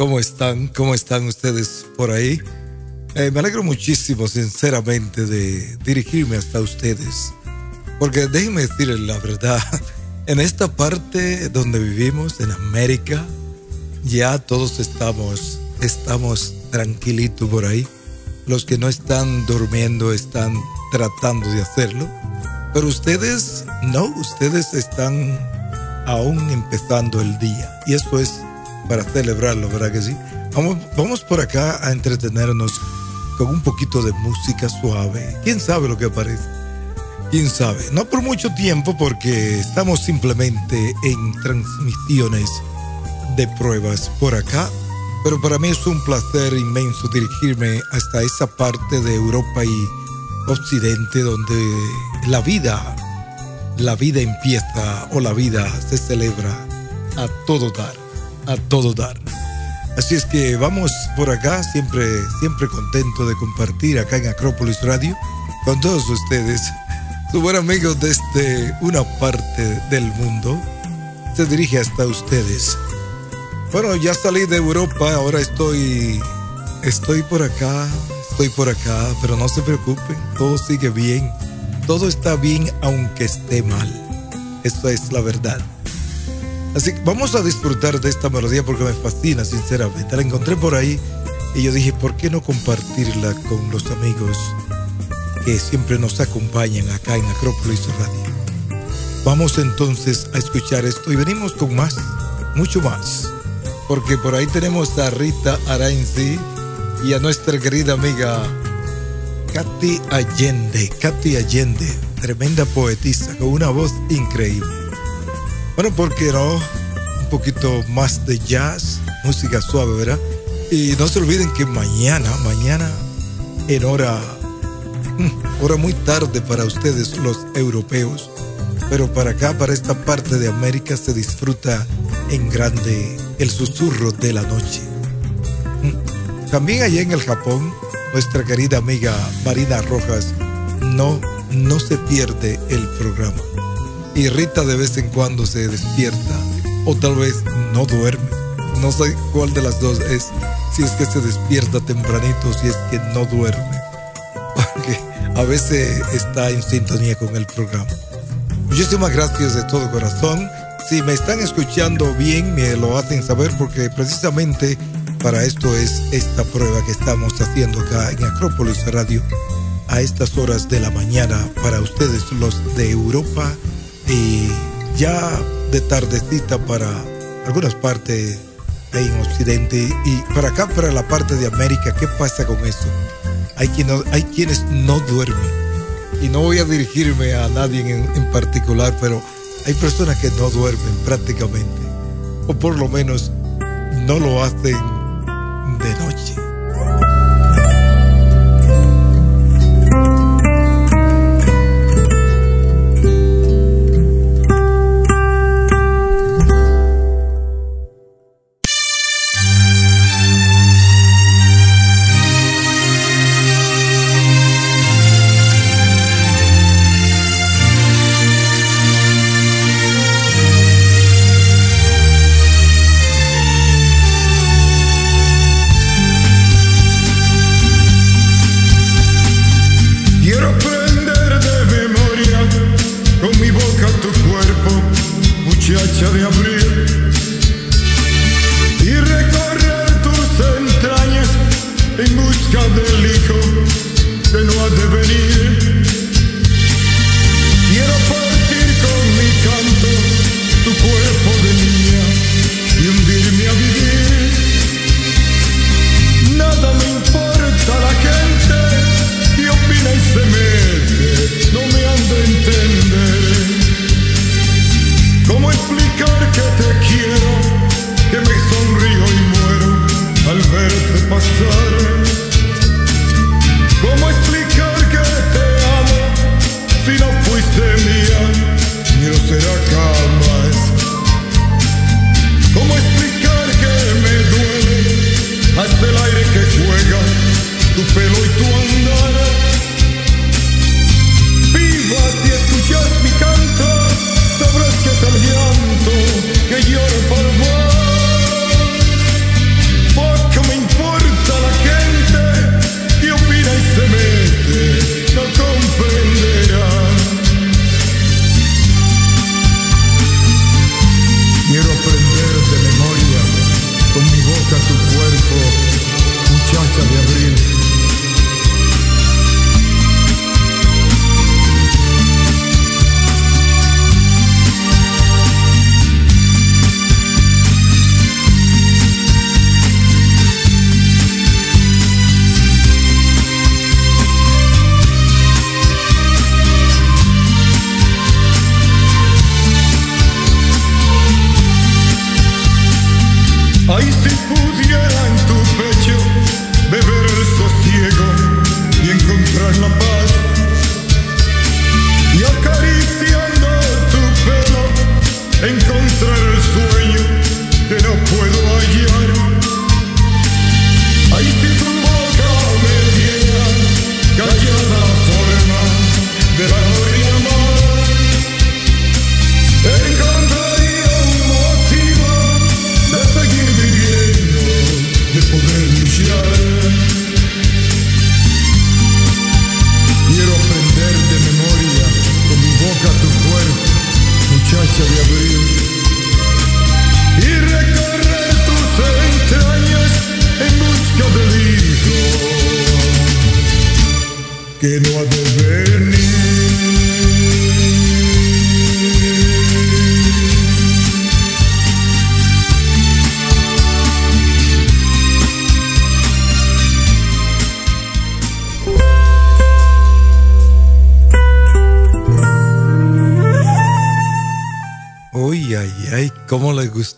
¿Cómo están? ¿Cómo están ustedes por ahí? Eh, me alegro muchísimo, sinceramente, de dirigirme hasta ustedes. Porque déjenme decirles la verdad, en esta parte donde vivimos, en América, ya todos estamos, estamos tranquilitos por ahí. Los que no están durmiendo están tratando de hacerlo. Pero ustedes, no, ustedes están aún empezando el día. Y eso es para celebrarlo, ¿verdad que sí? Vamos, por acá a entretenernos con un poquito de música suave. ¿Quién sabe lo que aparece? ¿Quién sabe? No por mucho tiempo porque estamos simplemente en transmisiones de pruebas por acá. Pero para mí es un placer inmenso dirigirme hasta esa parte de Europa y Occidente donde la vida la vida empieza o la vida se celebra a todo dar, a todo dar. Así es que vamos por acá, siempre, siempre contento de compartir acá en Acrópolis Radio con todos ustedes. Su buen amigo desde una parte del mundo se dirige hasta ustedes. Bueno, ya salí de Europa, ahora estoy, estoy por acá, estoy por acá, pero no se preocupen, todo sigue bien todo está bien aunque esté mal. Eso es la verdad. Así que vamos a disfrutar de esta melodía porque me fascina, sinceramente. La encontré por ahí y yo dije, ¿por qué no compartirla con los amigos que siempre nos acompañan acá en Acrópolis Radio? Vamos entonces a escuchar esto y venimos con más, mucho más. Porque por ahí tenemos a Rita Arainzi y a nuestra querida amiga Katy Allende, Katy Allende, tremenda poetisa con una voz increíble. Bueno, ¿por qué no? Un poquito más de jazz, música suave, ¿verdad? Y no se olviden que mañana, mañana, en hora, hora muy tarde para ustedes los europeos, pero para acá, para esta parte de América, se disfruta en grande el susurro de la noche. También allá en el Japón, nuestra querida amiga Marina Rojas, no, no se pierde el programa. Y Rita de vez en cuando se despierta, o tal vez no duerme. No sé cuál de las dos es, si es que se despierta tempranito, si es que no duerme. Porque a veces está en sintonía con el programa. Muchísimas gracias de todo corazón. Si me están escuchando bien, me lo hacen saber porque precisamente para esto es esta prueba que estamos haciendo acá en Acrópolis Radio a estas horas de la mañana para ustedes los de Europa y ya de tardecita para algunas partes en Occidente y para acá para la parte de América, ¿qué pasa con eso? Hay, quien hay quienes no duermen y no voy a dirigirme a nadie en, en particular, pero hay personas que no duermen prácticamente o por lo menos no lo hacen de noche.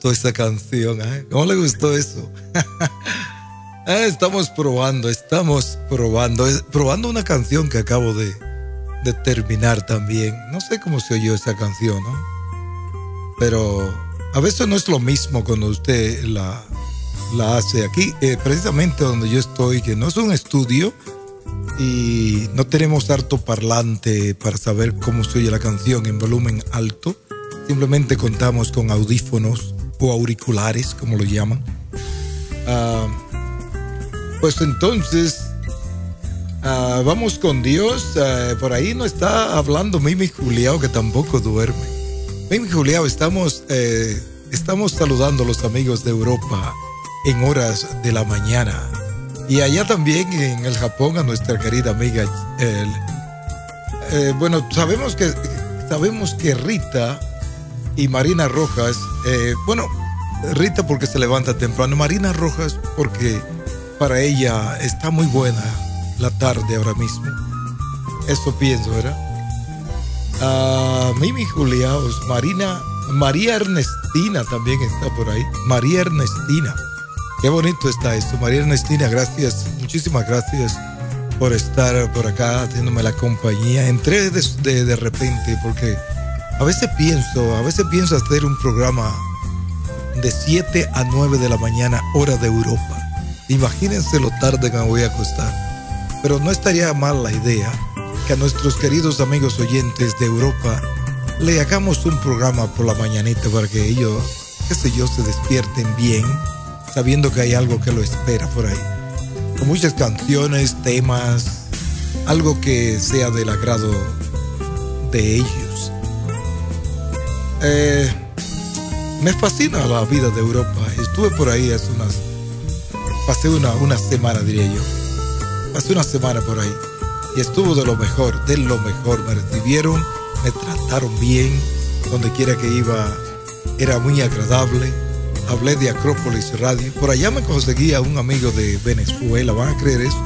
Gustó esa canción? ¿eh? ¿Cómo le gustó eso? Ah, estamos probando, estamos probando, probando una canción que acabo de, de terminar también. No sé cómo se oyó esa canción, ¿no? Pero a veces no es lo mismo cuando usted la, la hace aquí, eh, precisamente donde yo estoy, que no es un estudio y no tenemos harto parlante para saber cómo se oye la canción en volumen alto. Simplemente contamos con audífonos o auriculares, como lo llaman. Ah, pues entonces, ah, vamos con Dios. Ah, por ahí no está hablando Mimi Juliao, que tampoco duerme. Mimi Juliao, estamos, eh, estamos saludando a los amigos de Europa en horas de la mañana. Y allá también en el Japón a nuestra querida amiga. Eh, bueno, sabemos que, sabemos que Rita y Marina Rojas, eh, bueno, Rita porque se levanta temprano, Marina Rojas porque para ella está muy buena la tarde ahora mismo. Eso pienso, ¿verdad? Uh, Mimi Juliaos, Marina, María Ernestina también está por ahí. María Ernestina. Qué bonito está esto. María Ernestina, gracias, muchísimas gracias por estar por acá haciéndome la compañía. Entré de, de repente porque a veces pienso, a veces pienso hacer un programa de 7 a 9 de la mañana, hora de Europa. Imagínense lo tarde que me voy a acostar. Pero no estaría mal la idea que a nuestros queridos amigos oyentes de Europa le hagamos un programa por la mañanita para que ellos, qué sé yo, se despierten bien, sabiendo que hay algo que lo espera por ahí. Con muchas canciones, temas, algo que sea del agrado de ellos. Eh, me fascina la vida de Europa. Estuve por ahí hace unas. Pasé una, semana, diría yo. Pasé una semana por ahí. Y estuvo de lo mejor, de lo mejor. Me recibieron, me trataron bien. Donde quiera que iba, era muy agradable. Hablé de Acrópolis Radio. Por allá me conseguí un amigo de Venezuela. ¿Van a creer eso?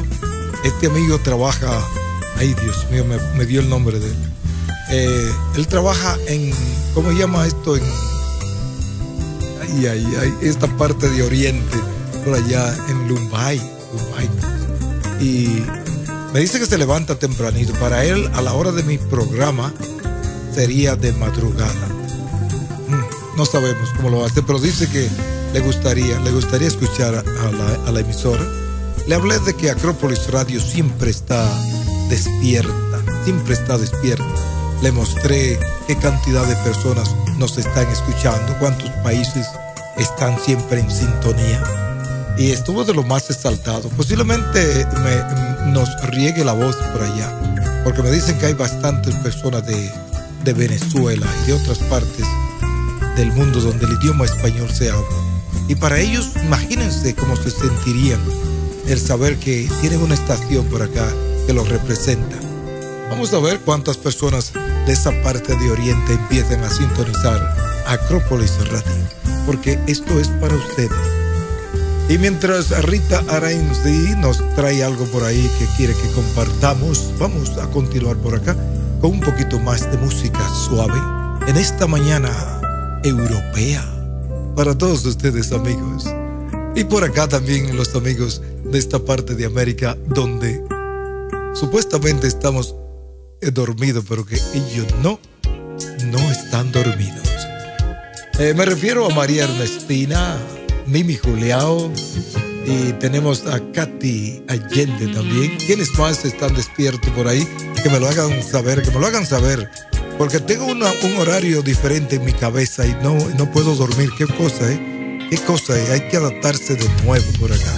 Este amigo trabaja. Ay, Dios mío, me, dio el nombre de él. Eh, él trabaja en. ¿Cómo se llama esto? En y ahí hay esta parte de Oriente, por allá en Lumbay, Y me dice que se levanta tempranito. Para él, a la hora de mi programa, sería de madrugada. Mm, no sabemos cómo lo hace, pero dice que le gustaría, le gustaría escuchar a la, a la emisora. Le hablé de que Acrópolis Radio siempre está despierta, siempre está despierta. Le mostré qué cantidad de personas nos están escuchando, cuántos países están siempre en sintonía. Y estuvo de lo más exaltado. Posiblemente me, nos riegue la voz por allá, porque me dicen que hay bastantes personas de, de Venezuela y de otras partes del mundo donde el idioma español se habla. Y para ellos, imagínense cómo se sentirían el saber que tienen una estación por acá que los representa. Vamos a ver cuántas personas de esa parte de Oriente empiezan a sintonizar Acrópolis Radio porque esto es para ustedes. Y mientras Rita Arainzi nos trae algo por ahí que quiere que compartamos, vamos a continuar por acá con un poquito más de música suave en esta mañana europea para todos ustedes amigos. Y por acá también los amigos de esta parte de América donde supuestamente estamos dormidos, pero que ellos no, no están dormidos. Eh, me refiero a María Ernestina, Mimi Juliao y tenemos a Katy Allende también. ¿Quiénes más están despiertos por ahí? Que me lo hagan saber, que me lo hagan saber. Porque tengo un horario diferente en mi cabeza y no, no puedo dormir. ¿Qué cosa, eh? ¿Qué cosa, eh? Hay que adaptarse de nuevo por acá.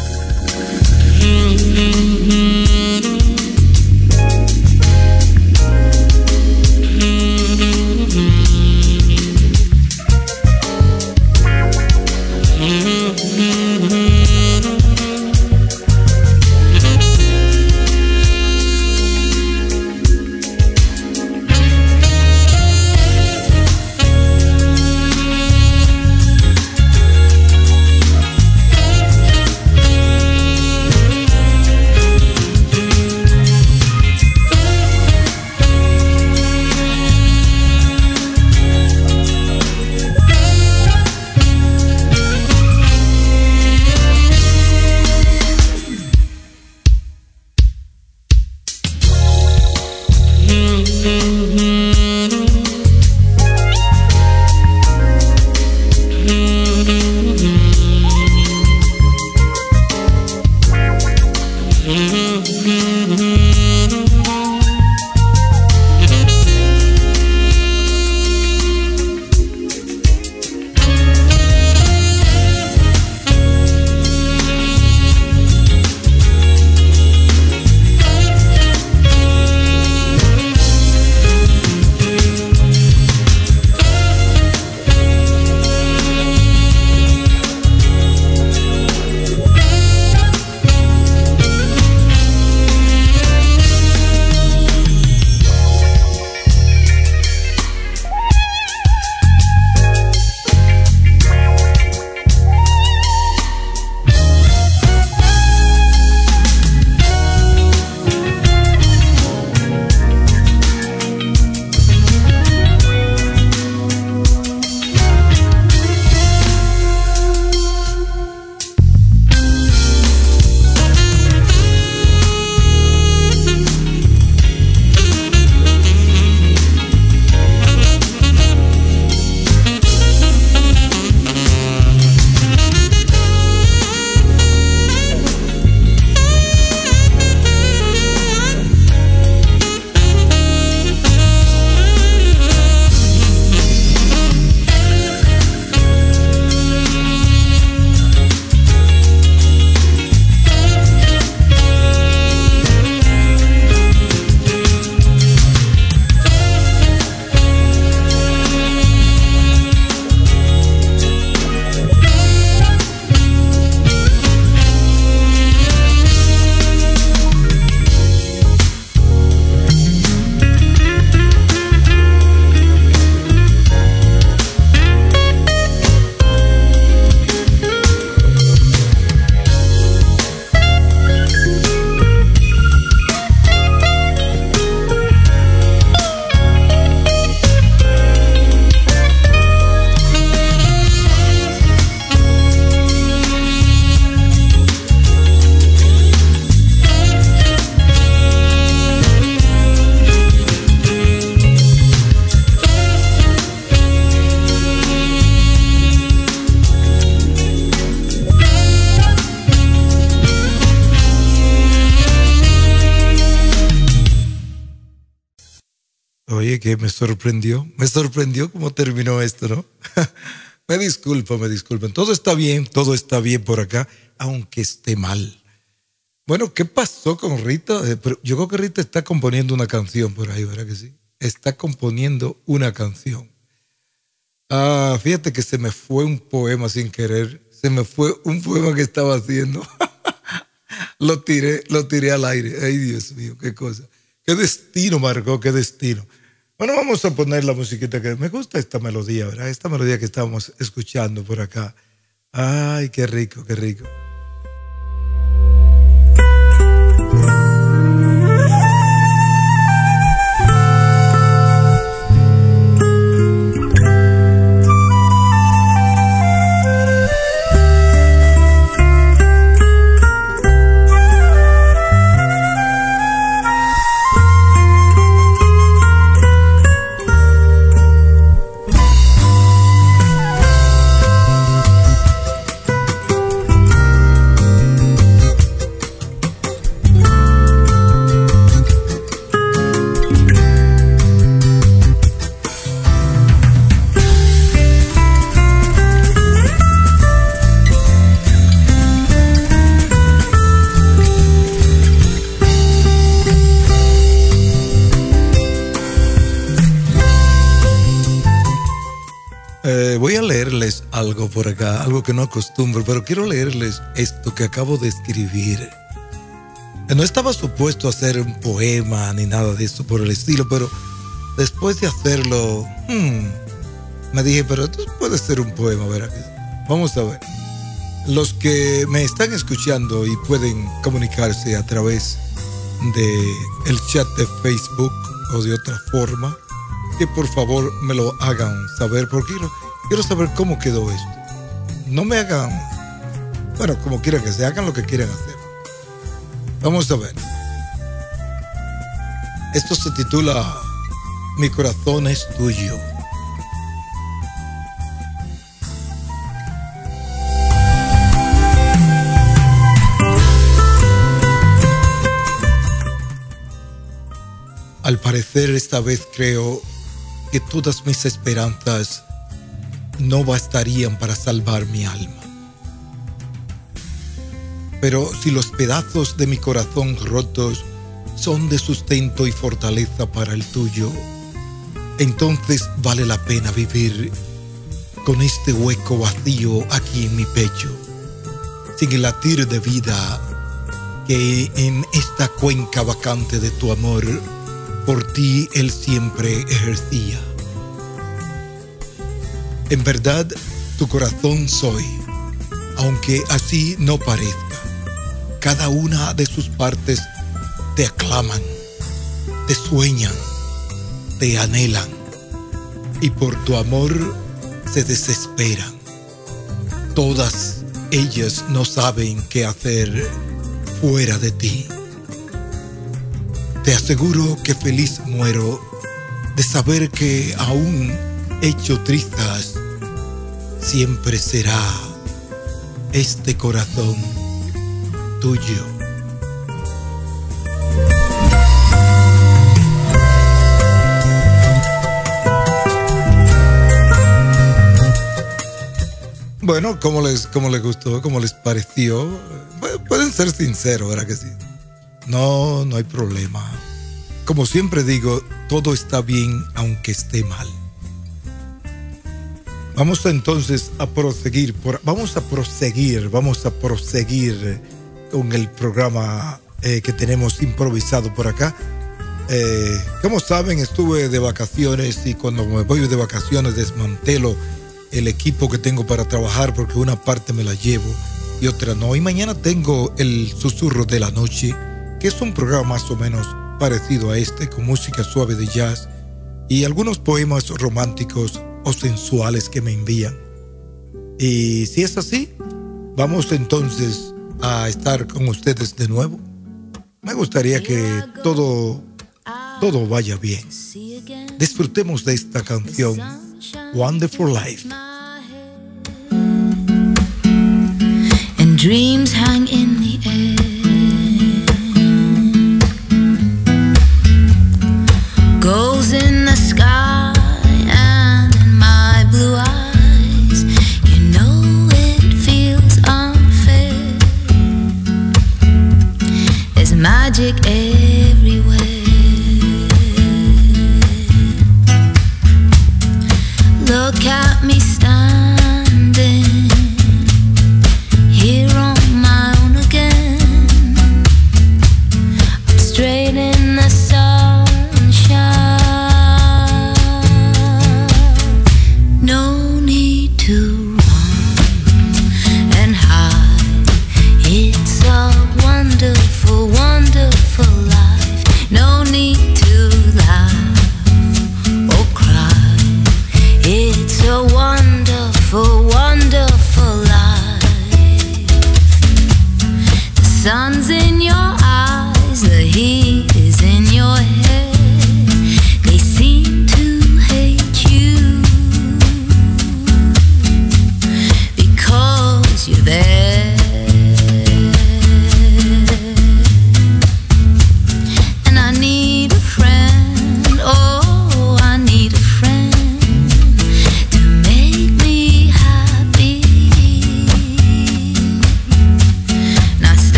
Sorprendió, me sorprendió cómo terminó esto, ¿no? me disculpo, me disculpen. Todo está bien, todo está bien por acá, aunque esté mal. Bueno, ¿qué pasó con Rita? Eh, yo creo que Rita está componiendo una canción por ahí, ¿verdad que sí? Está componiendo una canción. Ah, fíjate que se me fue un poema sin querer. Se me fue un poema que estaba haciendo. lo tiré, lo tiré al aire. Ay, Dios mío, qué cosa. Qué destino marcó, qué destino. Bueno, vamos a poner la musiquita que me gusta esta melodía, ¿verdad? Esta melodía que estábamos escuchando por acá. Ay, qué rico, qué rico. Que no acostumbro, pero quiero leerles esto que acabo de escribir. No estaba supuesto a hacer un poema ni nada de eso por el estilo, pero después de hacerlo, hmm, me dije, pero esto puede ser un poema, ¿verdad? Vamos a ver. Los que me están escuchando y pueden comunicarse a través de chat de Facebook o de otra forma, que por favor me lo hagan saber porque Quiero saber cómo quedó esto. No me hagan, bueno, como quieran que se hagan lo que quieran hacer. Vamos a ver. Esto se titula Mi corazón es tuyo. Al parecer esta vez creo que todas mis esperanzas no bastarían para salvar mi alma. Pero si los pedazos de mi corazón rotos son de sustento y fortaleza para el tuyo, entonces vale la pena vivir con este hueco vacío aquí en mi pecho, sin el latir de vida que en esta cuenca vacante de tu amor por ti él siempre ejercía. En verdad, tu corazón soy, aunque así no parezca. Cada una de sus partes te aclaman, te sueñan, te anhelan y por tu amor se desesperan. Todas ellas no saben qué hacer fuera de ti. Te aseguro que feliz muero de saber que aún hecho trizas siempre será este corazón tuyo. Bueno, ¿cómo les, cómo les gustó? ¿Cómo les pareció? Pueden ser sinceros, ¿verdad que sí? No, no hay problema. Como siempre digo, todo está bien aunque esté mal. Vamos entonces a proseguir, por, vamos a proseguir, vamos a proseguir con el programa eh, que tenemos improvisado por acá. Eh, como saben, estuve de vacaciones y cuando me voy de vacaciones desmantelo el equipo que tengo para trabajar porque una parte me la llevo y otra no. Y mañana tengo el Susurro de la Noche, que es un programa más o menos parecido a este, con música suave de jazz y algunos poemas románticos sensuales que me envían. Y si es así, vamos entonces a estar con ustedes de nuevo. Me gustaría que todo, todo vaya bien. Disfrutemos de esta canción, Wonderful Life. And dreams hang in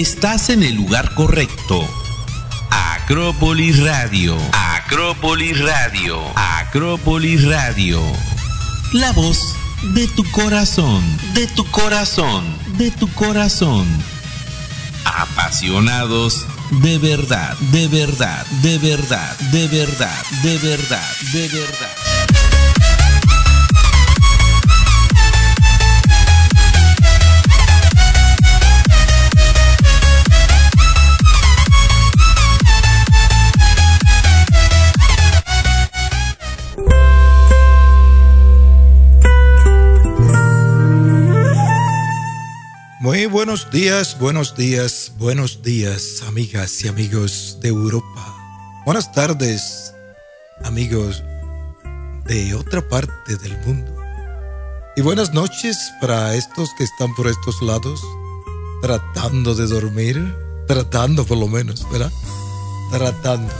Estás en el lugar correcto. Acrópolis Radio. Acrópolis Radio. Acrópolis Radio. La voz de tu corazón, de tu corazón, de tu corazón. Apasionados de verdad, de verdad, de verdad, de verdad, de verdad, de verdad. Buenos días, buenos días, buenos días, amigas y amigos de Europa. Buenas tardes, amigos de otra parte del mundo. Y buenas noches para estos que están por estos lados, tratando de dormir, tratando por lo menos, ¿verdad? Tratando.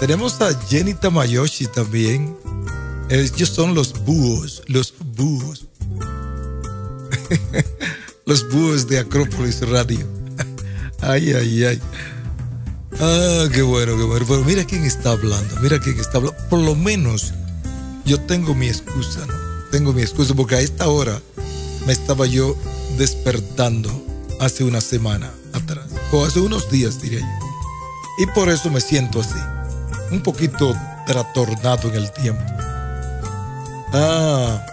Tenemos a Jenny Tamayoshi también. Ellos son los búhos, los búhos. los búhos de Acrópolis Radio. Ay, ay, ay. Ah, qué bueno, qué bueno. Pero mira quién está hablando, mira quién está hablando. Por lo menos yo tengo mi excusa, ¿no? Tengo mi excusa porque a esta hora me estaba yo despertando hace una semana atrás, o hace unos días, diría yo. Y por eso me siento así, un poquito trastornado en el tiempo. Ah,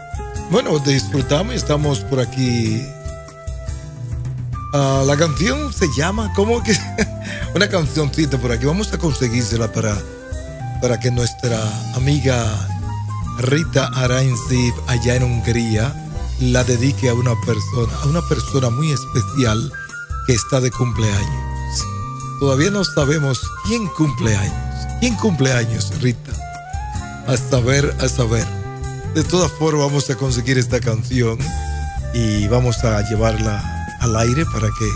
bueno, disfrutamos y estamos por aquí. Ah, la canción se llama, ¿cómo que? Una cancioncita por aquí. Vamos a conseguírsela para, para que nuestra amiga Rita Arainziv allá en Hungría la dedique a una persona, a una persona muy especial que está de cumpleaños. Todavía no sabemos quién cumple años. ¿Quién cumple años, Rita? A saber, a saber. De todas formas vamos a conseguir esta canción y vamos a llevarla al aire para que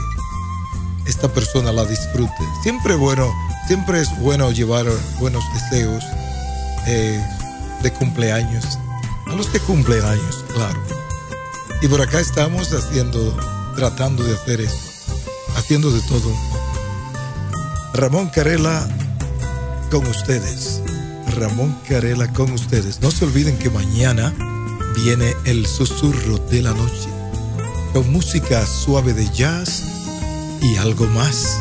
esta persona la disfrute. Siempre bueno, siempre es bueno llevar buenos deseos eh, de cumpleaños a los que cumplen años, claro. Y por acá estamos haciendo, tratando de hacer eso, haciendo de todo Ramón Carela con ustedes. Ramón Carela con ustedes. No se olviden que mañana viene el susurro de la noche, con música suave de jazz y algo más.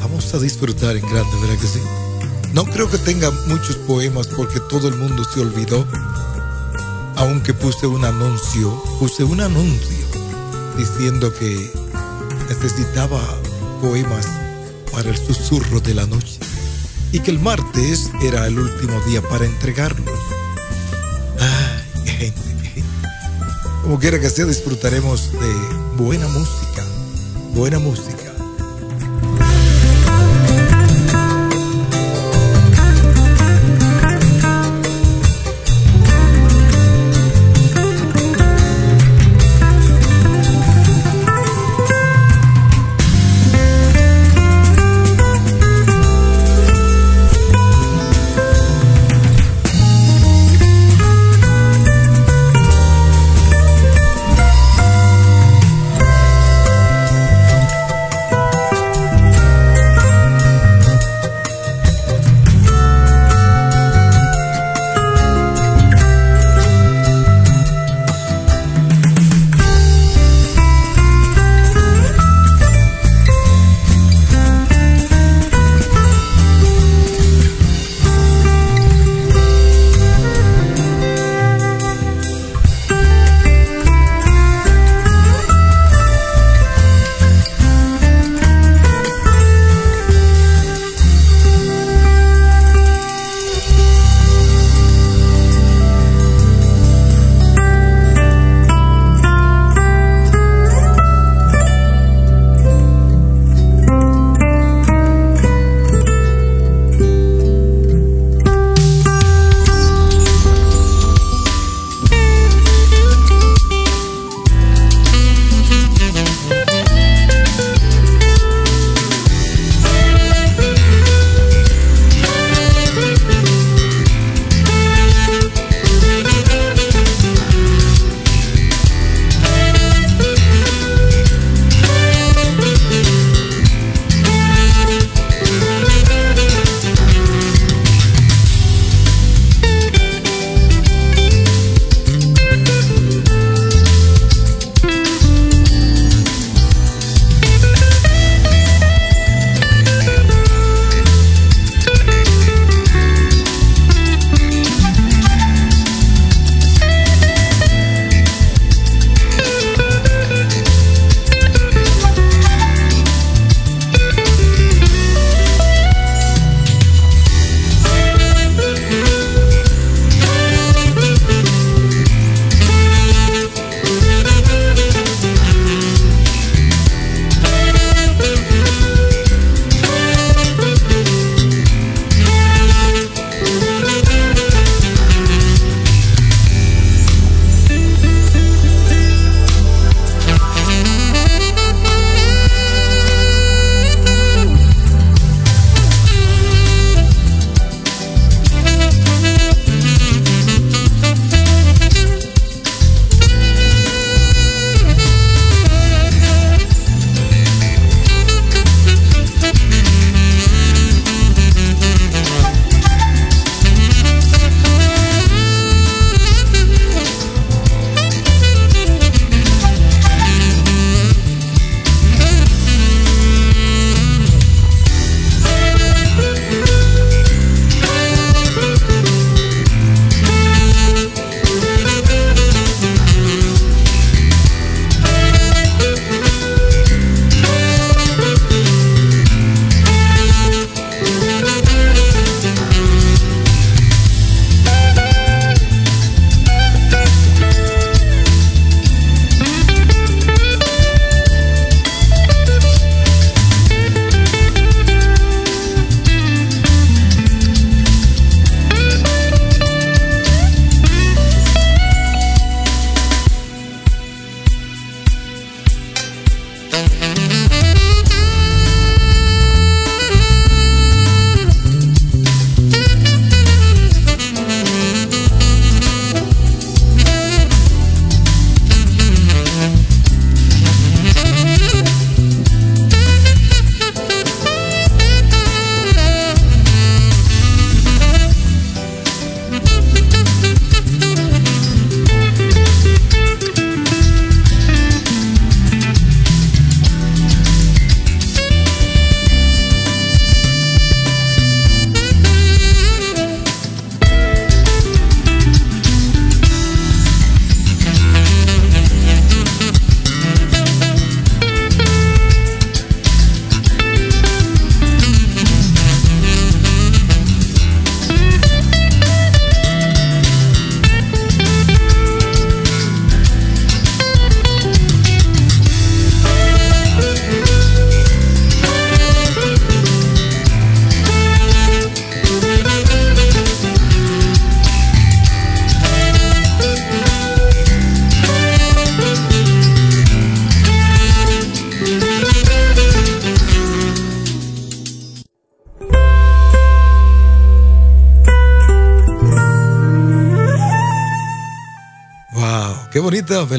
Vamos a disfrutar en grande, ¿verdad que sí? No creo que tenga muchos poemas porque todo el mundo se olvidó aunque puse un anuncio, puse un anuncio diciendo que necesitaba poemas para el susurro de la noche y que el martes era el último día para entregarlos. Ay, gente. Como quiera que sea, disfrutaremos de buena música, buena música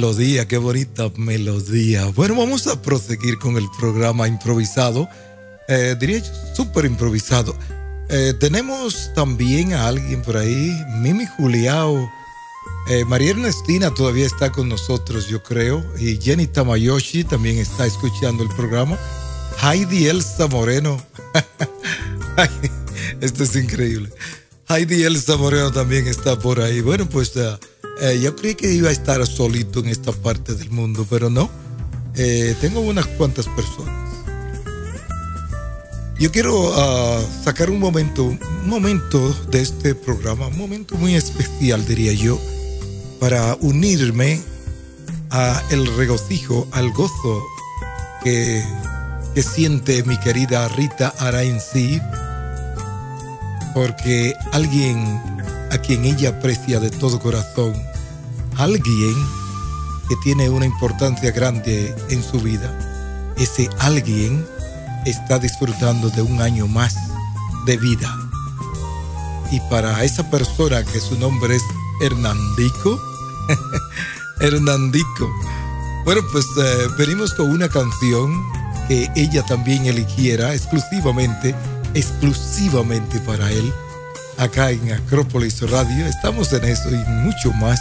melodía, qué bonita melodía. Bueno, vamos a proseguir con el programa improvisado. Eh, diría súper improvisado. Eh, tenemos también a alguien por ahí, Mimi Juliao. Eh, María Ernestina todavía está con nosotros, yo creo. Y Jenny Tamayoshi también está escuchando el programa. Heidi Elsa Moreno. Esto es increíble. Heidi Elsa Moreno también está por ahí. Bueno, pues eh, yo creí que iba a estar solito en esta parte del mundo, pero no. tengo unas cuantas personas. Yo quiero ah, sacar un momento, un momento de este programa, un momento muy especial, diría yo, para unirme a el regocijo, al gozo que, que siente mi querida Rita Arainzi, porque alguien a quien ella aprecia de todo corazón, alguien que tiene una importancia grande en su vida, ese alguien está disfrutando de un año más de vida. Y para esa persona que su nombre es Hernandico, Hernandico, bueno, pues eh, venimos con una canción que ella también eligiera exclusivamente, exclusivamente para él, acá en Acrópolis Radio. Estamos en eso y mucho más.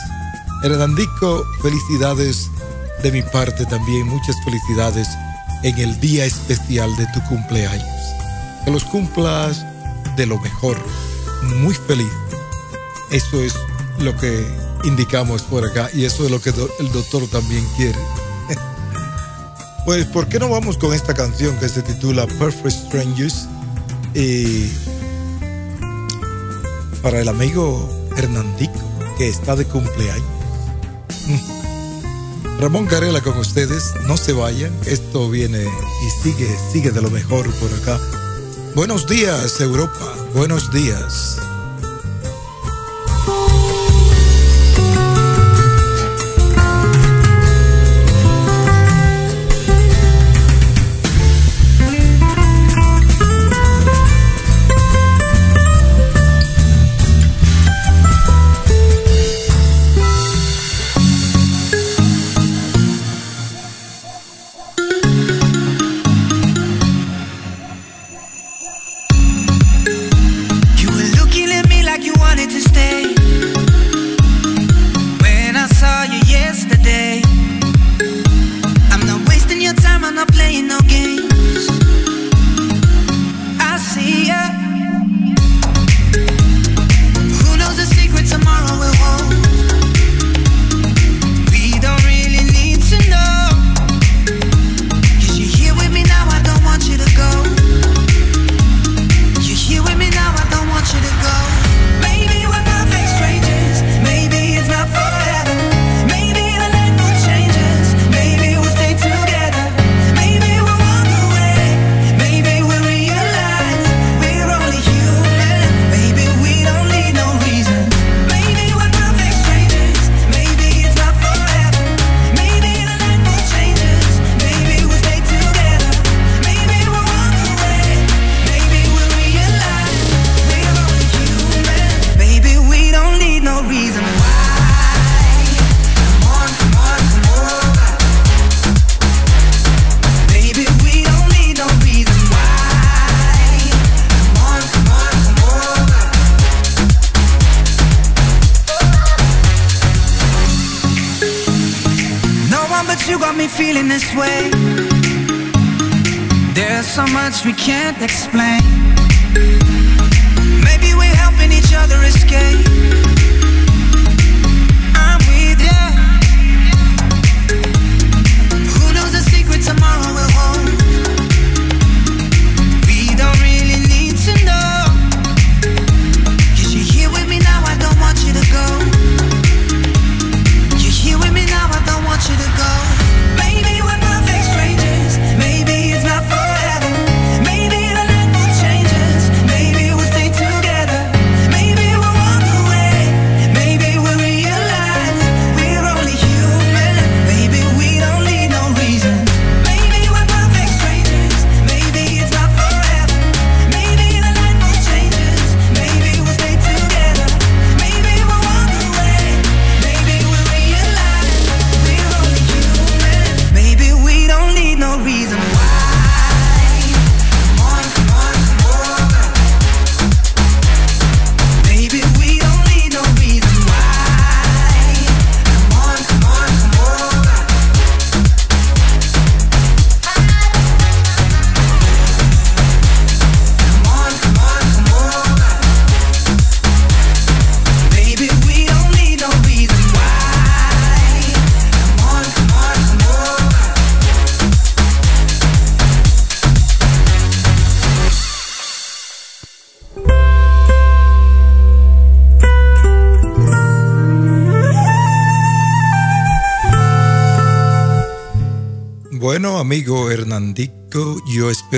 Hernandico, felicidades de mi parte también, muchas felicidades en el día especial de tu cumpleaños. Que los cumplas de lo mejor, muy feliz. Eso es lo que indicamos por acá y eso es lo que el doctor también quiere. pues, ¿por qué no vamos con esta canción que se titula Perfect Strangers? Para el amigo Hernandico, que está de cumpleaños. Ramón Carela con ustedes, no se vayan, esto viene y sigue, sigue de lo mejor por acá. Buenos días Europa, buenos días.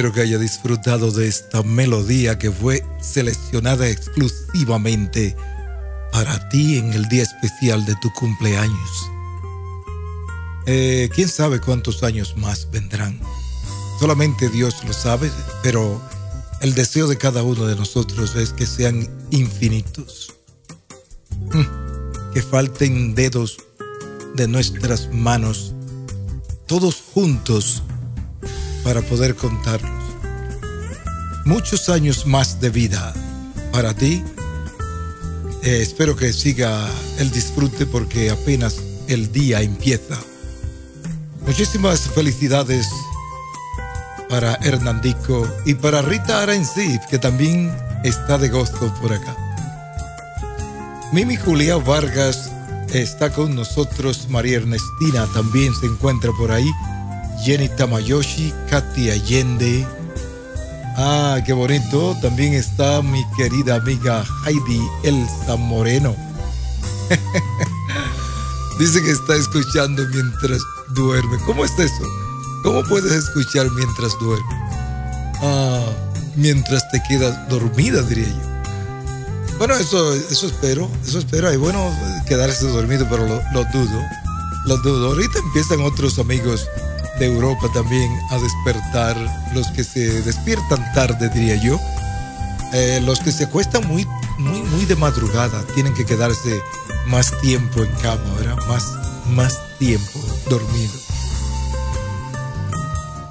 Espero que haya disfrutado de esta melodía que fue seleccionada exclusivamente para ti en el día especial de tu cumpleaños. Eh, ¿Quién sabe cuántos años más vendrán? Solamente Dios lo sabe, pero el deseo de cada uno de nosotros es que sean infinitos. Mm, que falten dedos de nuestras manos, todos juntos, para poder contarlos. Muchos años más de vida para ti. Eh, espero que siga el disfrute porque apenas el día empieza. Muchísimas felicidades para Hernandico y para Rita Arencif, que también está de gozo por acá. Mimi Julia Vargas está con nosotros, María Ernestina también se encuentra por ahí, Jenny Tamayoshi, Katy Allende. Ah, qué bonito. También está mi querida amiga Heidi Elsa Moreno. Dice que está escuchando mientras duerme. ¿Cómo es eso? ¿Cómo puedes escuchar mientras duermes? Ah, mientras te quedas dormida, diría yo. Bueno, eso, eso espero, eso espero. Y bueno quedarse dormido, pero lo, dudo. Lo dudo. Ahorita empiezan otros amigos Europa también a despertar, los que se despiertan tarde, diría yo. Eh, los que se acuestan muy, muy, muy de madrugada tienen que quedarse más tiempo en cama, ¿verdad? Más, más tiempo dormido.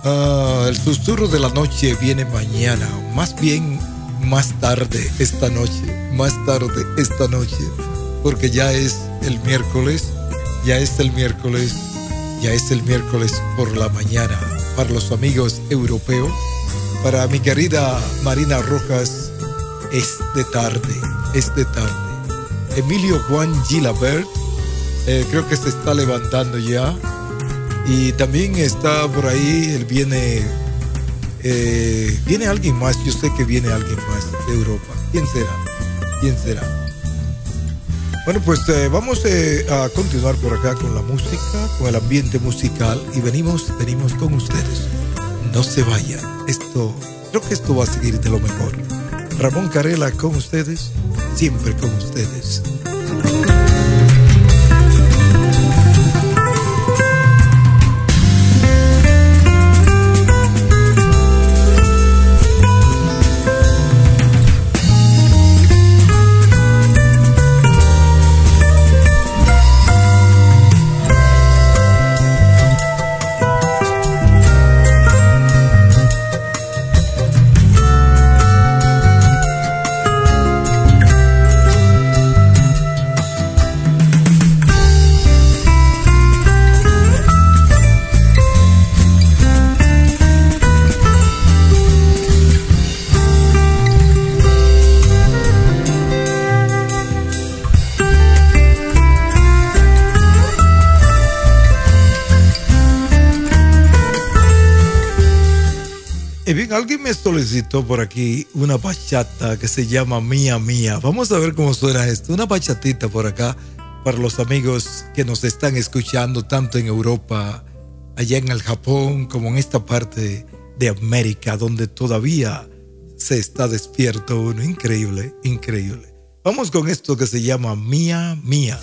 Ah, el susurro de la noche viene mañana, más bien más tarde esta noche, más tarde esta noche, porque ya es el miércoles, ya es el miércoles, ya es el miércoles por la mañana para los amigos europeos. Para mi querida Marina Rojas, es de tarde, es de tarde. Emilio Juan Gilabert, eh, creo que se está levantando ya. Y también está por ahí, él viene, eh, viene alguien más, yo sé que viene alguien más de Europa. ¿Quién será? ¿Quién será? Bueno, pues eh, vamos a continuar por acá con la música, con el ambiente musical y venimos, venimos con ustedes. No se vayan, esto, creo que esto va a seguir de lo mejor. Ramón Carela con ustedes, siempre con ustedes. Solicitó por aquí una bachata que se llama Mía Mía. Vamos a ver cómo suena esto. Una bachatita por acá para los amigos que nos están escuchando tanto en Europa, allá en el Japón, como en esta parte de América, donde todavía se está despierto uno. Increíble, increíble. Vamos con esto que se llama Mía Mía.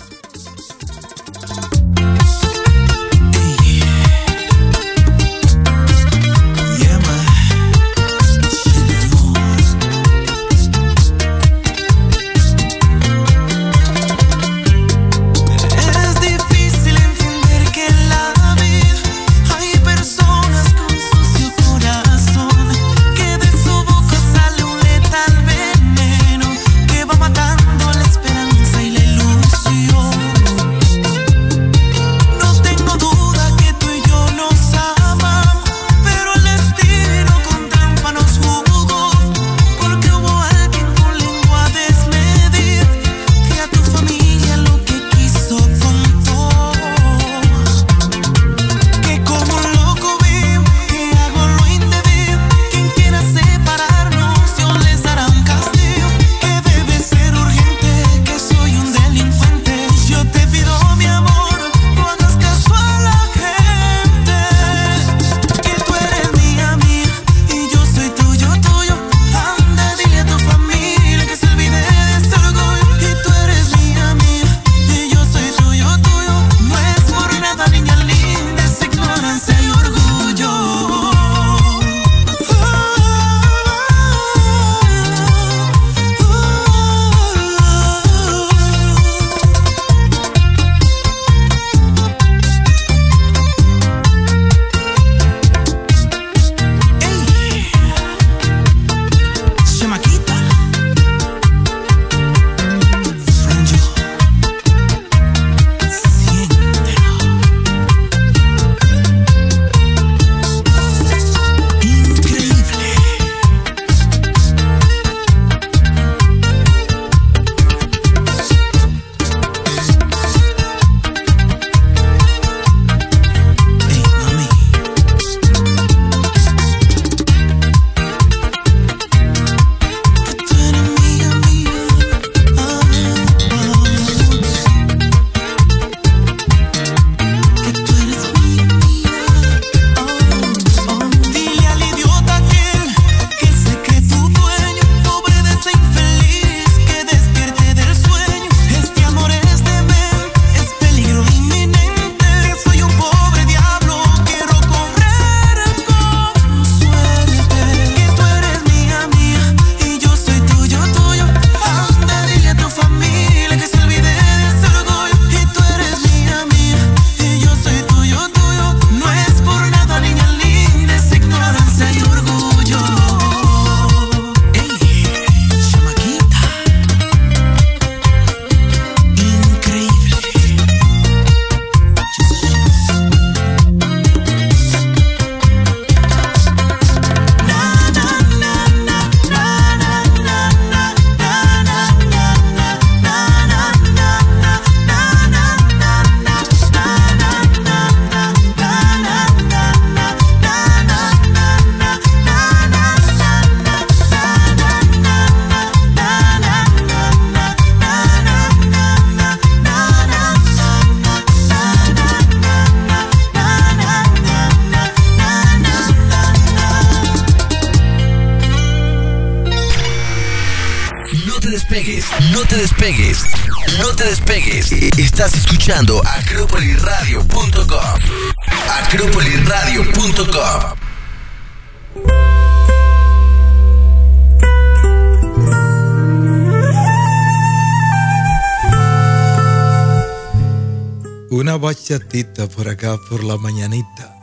Una bachatita por acá por la mañanita.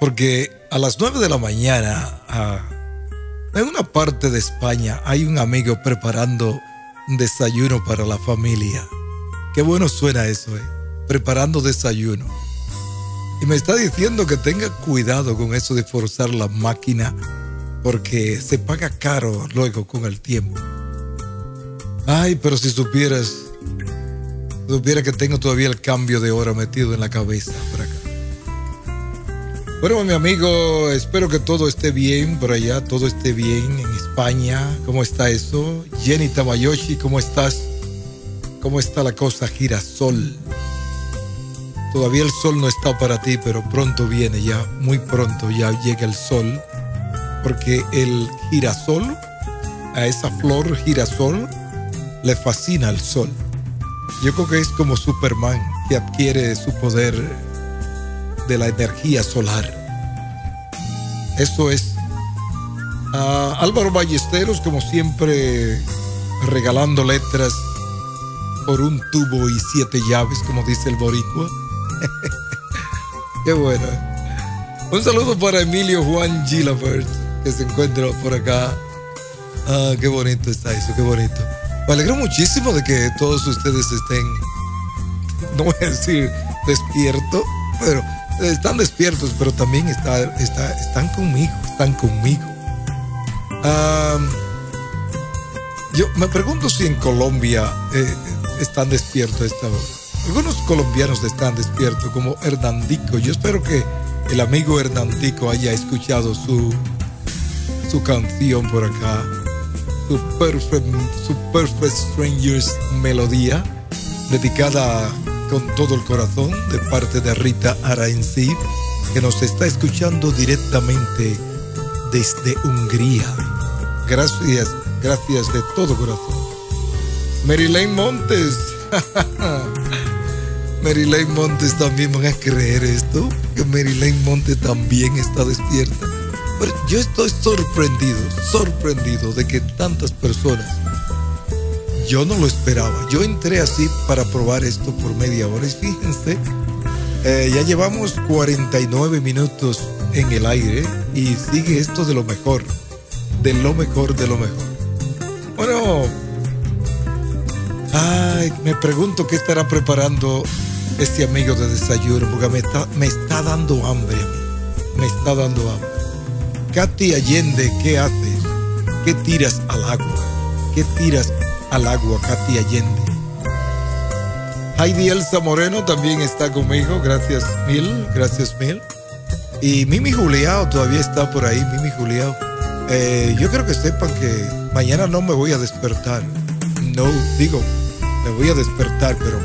Porque a las 9 de la mañana, en una parte de España, hay un amigo preparando un desayuno para la familia. Qué bueno suena eso, ¿eh? Preparando desayuno. Y me está diciendo que tenga cuidado con eso de forzar la máquina porque se paga caro luego con el tiempo. Ay, pero si supieras, supiera que tengo todavía el cambio de hora metido en la cabeza por. Bueno, mi amigo, espero que todo esté bien por allá, todo esté bien en España. ¿Cómo está eso? Jenny Tamayoshi, ¿cómo estás? ¿Cómo está la cosa girasol? Todavía el sol no está para ti, pero pronto viene ya, muy pronto ya llega el sol, porque el girasol, a esa flor girasol, le fascina el sol. Yo creo que es como Superman, que adquiere su poder de la energía solar. Eso es. Álvaro Ballesteros, como siempre, regalando letras por un tubo y siete llaves, como dice el boricua. Qué bueno. Un saludo para Emilio Juan Gilabert, que se encuentra por acá. Ah, qué bonito está eso, qué bonito. Me alegro muchísimo de que todos ustedes estén, no voy a decir despierto, pero están despiertos, pero también está, está, están conmigo, están conmigo. yo me pregunto si en Colombia eh, están despiertos esta. Algunos colombianos están despiertos, como Hernandico. Yo espero que el amigo Hernandico haya escuchado su, su canción por acá, su Perfect, su Perfect Strangers Melodía, dedicada con todo el corazón de parte de Rita Araensi, que nos está escuchando directamente desde Hungría. Gracias, gracias de todo corazón. Marilyn Montes. Marilyn Montes también van a creer esto, que Marilyn Montes también está despierta. Yo estoy sorprendido, sorprendido de que tantas personas yo no lo esperaba. Yo entré así para probar esto por media hora y fíjense, eh, ya llevamos 49 minutos en el aire y sigue esto de lo mejor, de lo mejor, de lo mejor. Bueno, ay, me pregunto qué estará preparando este amigo de desayuno, porque me está, me está dando hambre a mí, me está dando hambre. Katy Allende, ¿qué haces? ¿Qué tiras al agua? ¿Qué tiras al agua, Katy Allende. Heidi Elsa Moreno también está conmigo, gracias mil, gracias mil. Y Mimi Juliao todavía está por ahí, Mimi Juliao. Eh, yo creo que sepan que mañana no me voy a despertar. No, digo, me voy a despertar, pero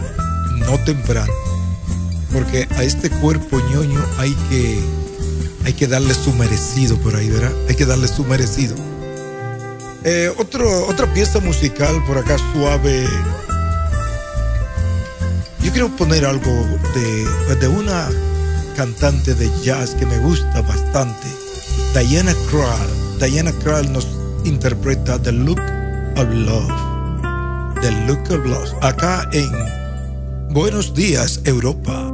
no temprano. Porque a este cuerpo ñoño hay que, hay que darle su merecido por ahí, ¿verdad? Hay que darle su merecido. Eh, otra pieza musical por acá suave. Yo quiero poner algo de, de una cantante de jazz que me gusta bastante, Diana Krall. Diana Krall nos interpreta The Look of Love. The Look of Love. Acá en Buenos Días, Europa.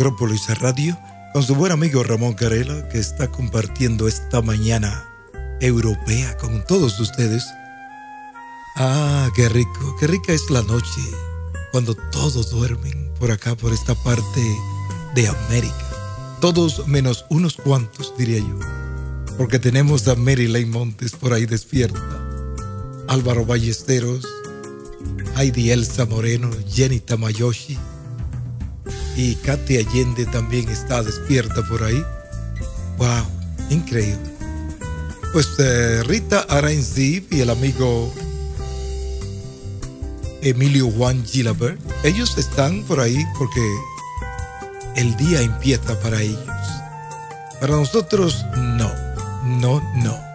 Acrópolis Radio, con su buen amigo Ramón Carela, que está compartiendo esta mañana europea con todos ustedes. Ah, qué rico, qué rica es la noche cuando todos duermen por acá, por esta parte de América. Todos menos unos cuantos, diría yo. Porque tenemos a Mary Montes por ahí despierta, Álvaro Ballesteros, Heidi Elsa Moreno, Jenny Tamayoshi y Katy Allende también está despierta por ahí. ¡Wow! Increíble. Pues eh, Rita Aranzib y el amigo Emilio Juan Gilabert, ellos están por ahí porque el día empieza para ellos. Para nosotros, no, no, no.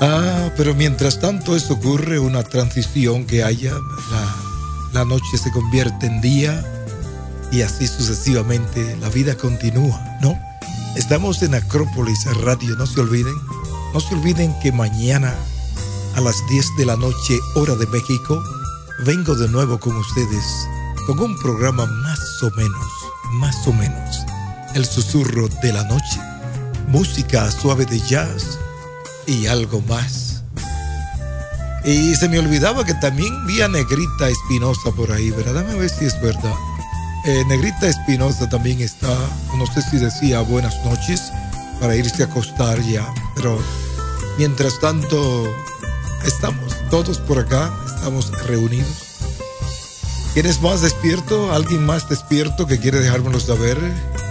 Ah, pero mientras tanto eso ocurre, una transición que haya, la, noche se convierte en día y así sucesivamente la vida continúa, ¿no? Estamos en Acrópolis Radio, no se olviden, no se olviden que mañana a las 10 de la noche, hora de México, vengo de nuevo con ustedes con un programa más o menos, más o menos, el susurro de la noche, música suave de jazz y algo más. Y se me olvidaba que también vi a Negrita Espinosa por ahí, ¿verdad? Dame a ver si es verdad. Eh, Negrita Espinosa también está, no sé si decía buenas noches para irse a acostar ya, pero mientras tanto estamos todos por acá, estamos reunidos. ¿Quién es más despierto? ¿Alguien más despierto que quiere dejármelo saber?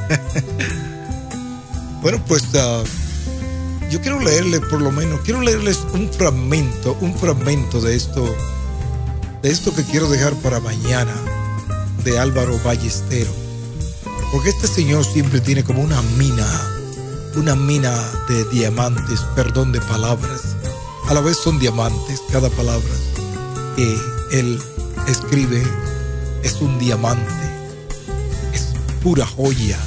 bueno, pues uh, yo quiero leerle por lo menos, quiero leerles un fragmento, un fragmento de esto, de esto que quiero dejar para mañana, de Álvaro Ballestero. Porque este señor siempre tiene como una mina, una mina de diamantes, perdón de palabras, a la vez son diamantes. Cada palabra que él escribe es un diamante. Es pura joya,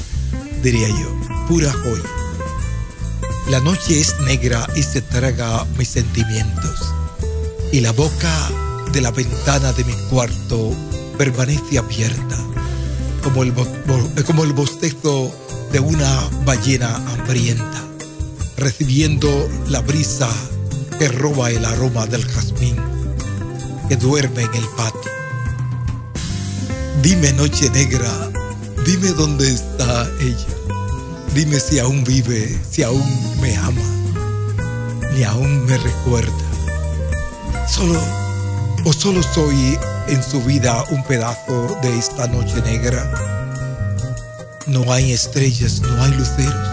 diría yo, pura joya. La noche es negra y se traga mis sentimientos. Y la boca de la ventana de mi cuarto permanece abierta, como el, como el bostezo de una ballena hambrienta, recibiendo la brisa que roba el aroma del jazmín que duerme en el patio. Dime noche negra, dime dónde está ella. Dime si aún vive, si aún me ama, ni aún me recuerda. Solo o solo soy en su vida un pedazo de esta noche negra. No hay estrellas, no hay luceros,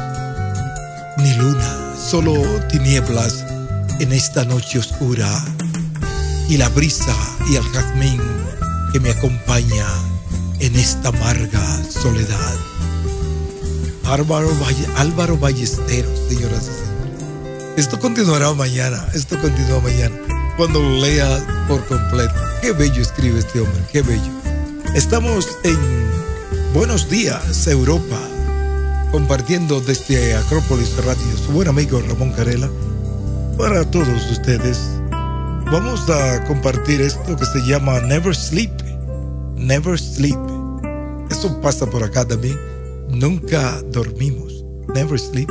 ni luna, solo tinieblas en esta noche oscura y la brisa y el jazmín que me acompaña en esta amarga soledad. Álvaro, Álvaro Ballesteros, señoras y señores. Esto continuará mañana, esto continúa mañana, cuando lo lea por completo. Qué bello escribe este hombre, qué bello. Estamos en Buenos Días, Europa, compartiendo desde Acrópolis Radio su buen amigo Ramón Carela para todos ustedes. Vamos a compartir esto que se llama Never Sleep. Never Sleep. Eso pasa por acá también. Nunca dormimos. Never Sleep.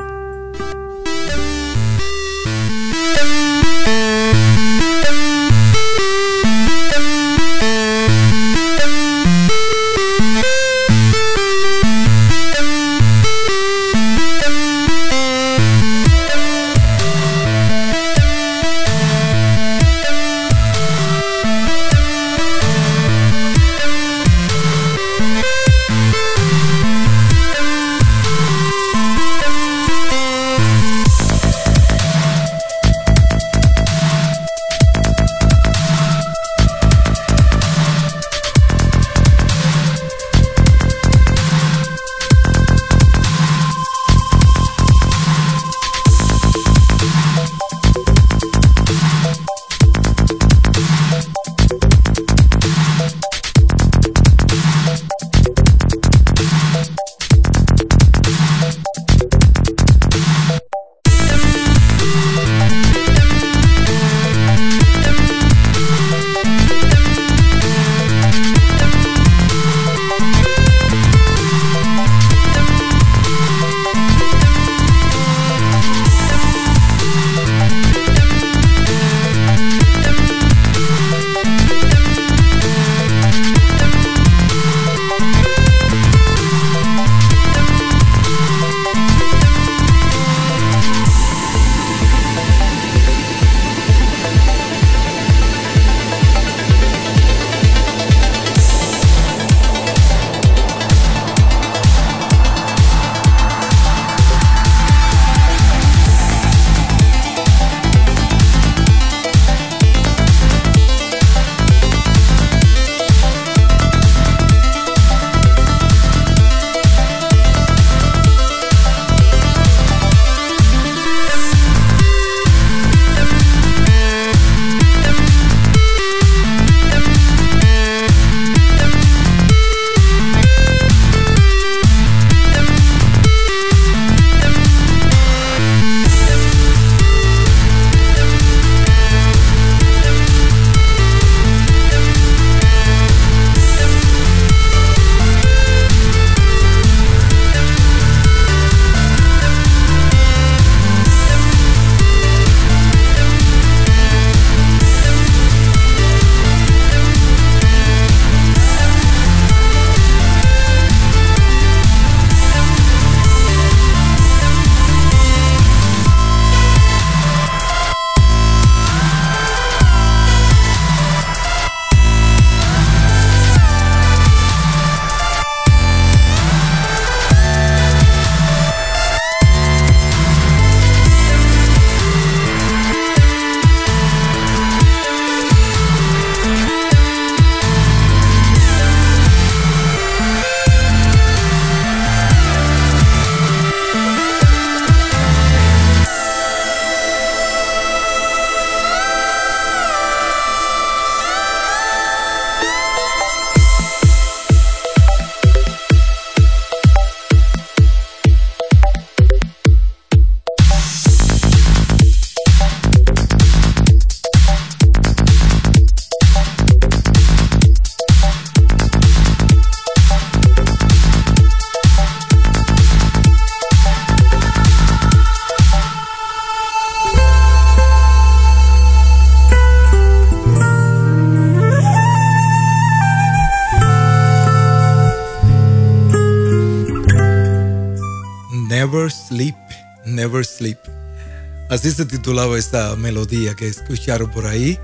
Así se titulaba esta melodía que escucharon por ahí.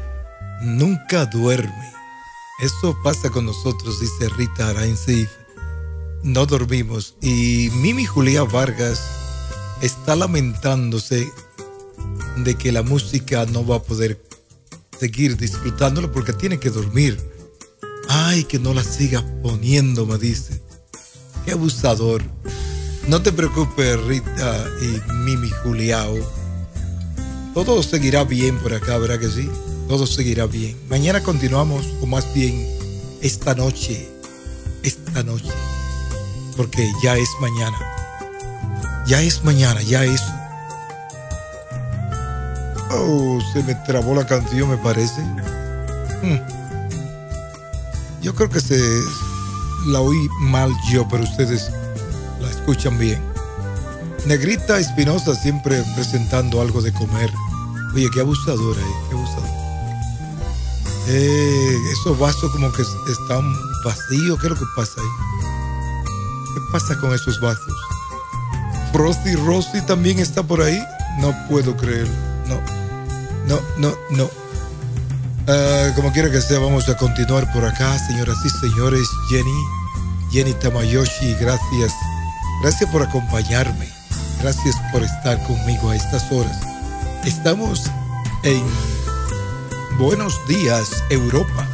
Nunca duerme. Eso pasa con nosotros, dice Rita Arainzif. No dormimos. Y Mimi Julia Vargas está lamentándose de que la música no va a poder seguir disfrutándolo porque tiene que dormir. Ay, que no la siga poniendo, me dice. Qué abusador. No te preocupes, Rita y Mimi Juliao. Todo seguirá bien por acá, ¿verdad que sí? Todo seguirá bien. Mañana continuamos, o más bien esta noche. Esta noche. Porque ya es mañana. Ya es mañana, ya es. Oh, se me trabó la canción, me parece. Hmm. Yo creo que se la oí mal yo, pero ustedes la escuchan bien. Negrita Espinosa siempre presentando algo de comer. Oye, qué abusadora, eh, qué abusadora. Eh, esos vasos como que están vacíos. ¿Qué es lo que pasa ahí? ¿Qué pasa con esos vasos? Frosty Rossi también está por ahí. No puedo creer. No, no, no, no. Uh, como quiera que sea, vamos a continuar por acá, señoras y señores. Jenny, Jenny Tamayoshi, gracias. Gracias por acompañarme. Gracias por estar conmigo a estas horas. Estamos en Buenos Días, Europa.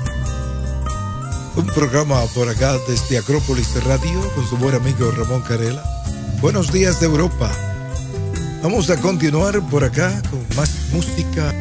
Un programa por acá desde Acrópolis Radio con su buen amigo Ramón Carela. Buenos días, Europa. Vamos a continuar por acá con más música.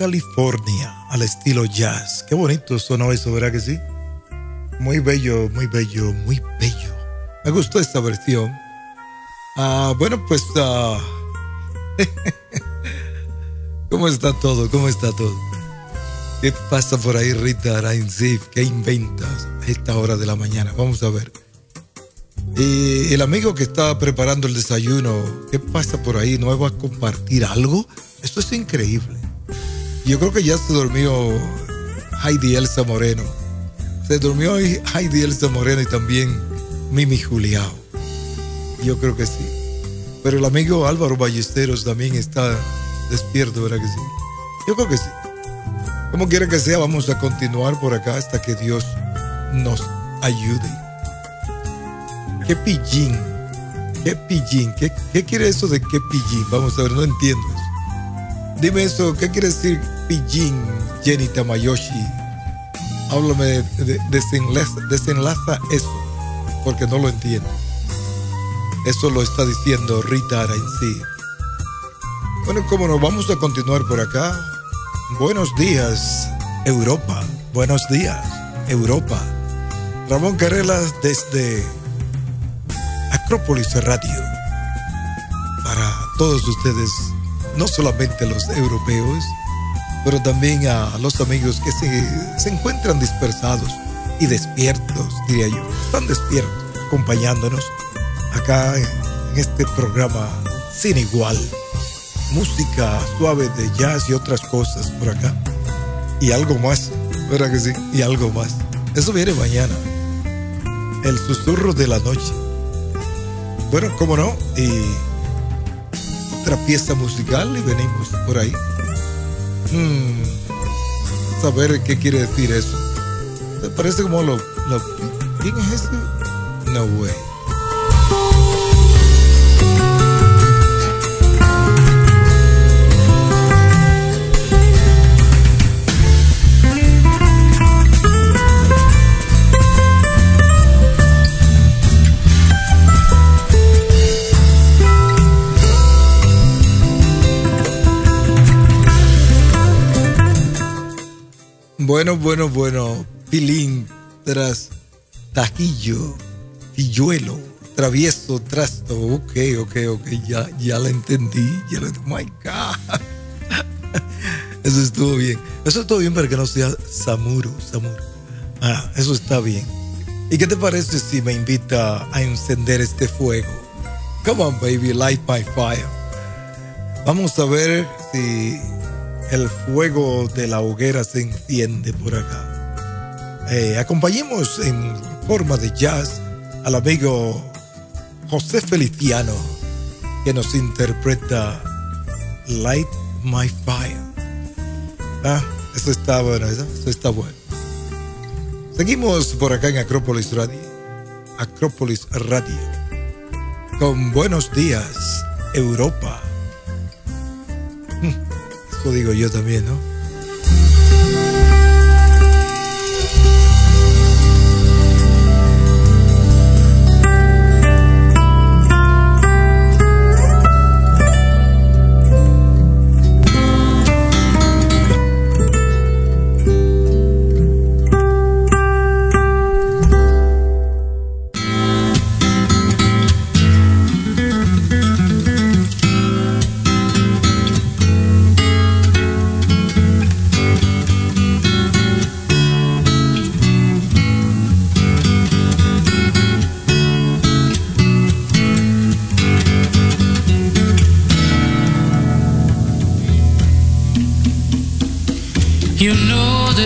California al estilo jazz. Qué bonito sonó eso, ¿verdad que sí? Muy bello, muy bello, muy bello. Me gustó esta versión. Ah, bueno, pues. Uh, ¿Cómo está todo? ¿Cómo está todo? ¿Qué pasa por ahí, Rita Arainzif? ¿Qué inventas a esta hora de la mañana? Vamos a ver. Y el amigo que está preparando el desayuno, ¿qué pasa por ahí? ¿No va a compartir algo? Esto es increíble. Yo creo que ya se durmió Heidi Elsa Moreno. Se durmió Heidi Elsa Moreno y también Mimi Juliao. Yo creo que sí. Pero el amigo Álvaro Ballesteros también está despierto, ¿verdad que sí? Yo creo que sí. Como quiera que sea, vamos a continuar por acá hasta que Dios nos ayude. ¿Qué pillín? ¿Qué pillín? ¿Qué, ¿Qué, quiere eso de qué pillín? Vamos a ver, no entiendo. Dime eso, ¿qué quiere decir pillín, Jenny Tamayoshi? Háblame, de, desenlaza, eso, porque no lo entiendo. Eso lo está diciendo Rita sí. Bueno, como nos vamos a continuar por acá. Buenos días, Europa. Buenos días, Europa. Ramón Carrelas desde Acrópolis Radio. Para todos ustedes, no solamente los europeos, pero también a los amigos que se, se encuentran dispersados y despiertos, diría yo. Están despiertos, acompañándonos acá en este programa sin igual. Música suave de jazz y otras cosas por acá. Y algo más, ¿verdad que sí? Y algo más. Eso viene mañana. El susurro de la noche. Bueno, cómo no. Y otra pieza musical y venimos por ahí. Hmm, saber qué quiere decir eso. ¿Te parece como lo, lo ¿Quién es eso? No way. Bueno, bueno, bueno. Pilín tras tajillo, pilluelo, travieso, trasto. Ok, ok, ok. Ya, ya la entendí. Ya la, my God. Eso estuvo bien. Eso estuvo bien para que no sea Samuro, Samuro. Ah, eso está bien. ¿Y qué te parece si me invita a encender este fuego? Come on, baby, light my fire. Vamos a ver si el fuego de la hoguera se enciende por acá. Eh, acompañemos en forma de jazz al amigo José Feliciano que nos interpreta Light My Fire. Ah, eso está bueno, eso, eso está bueno. Seguimos por acá en Acrópolis Radio. Acrópolis Radio. Con buenos días, Europa. Digo yo también, ¿no?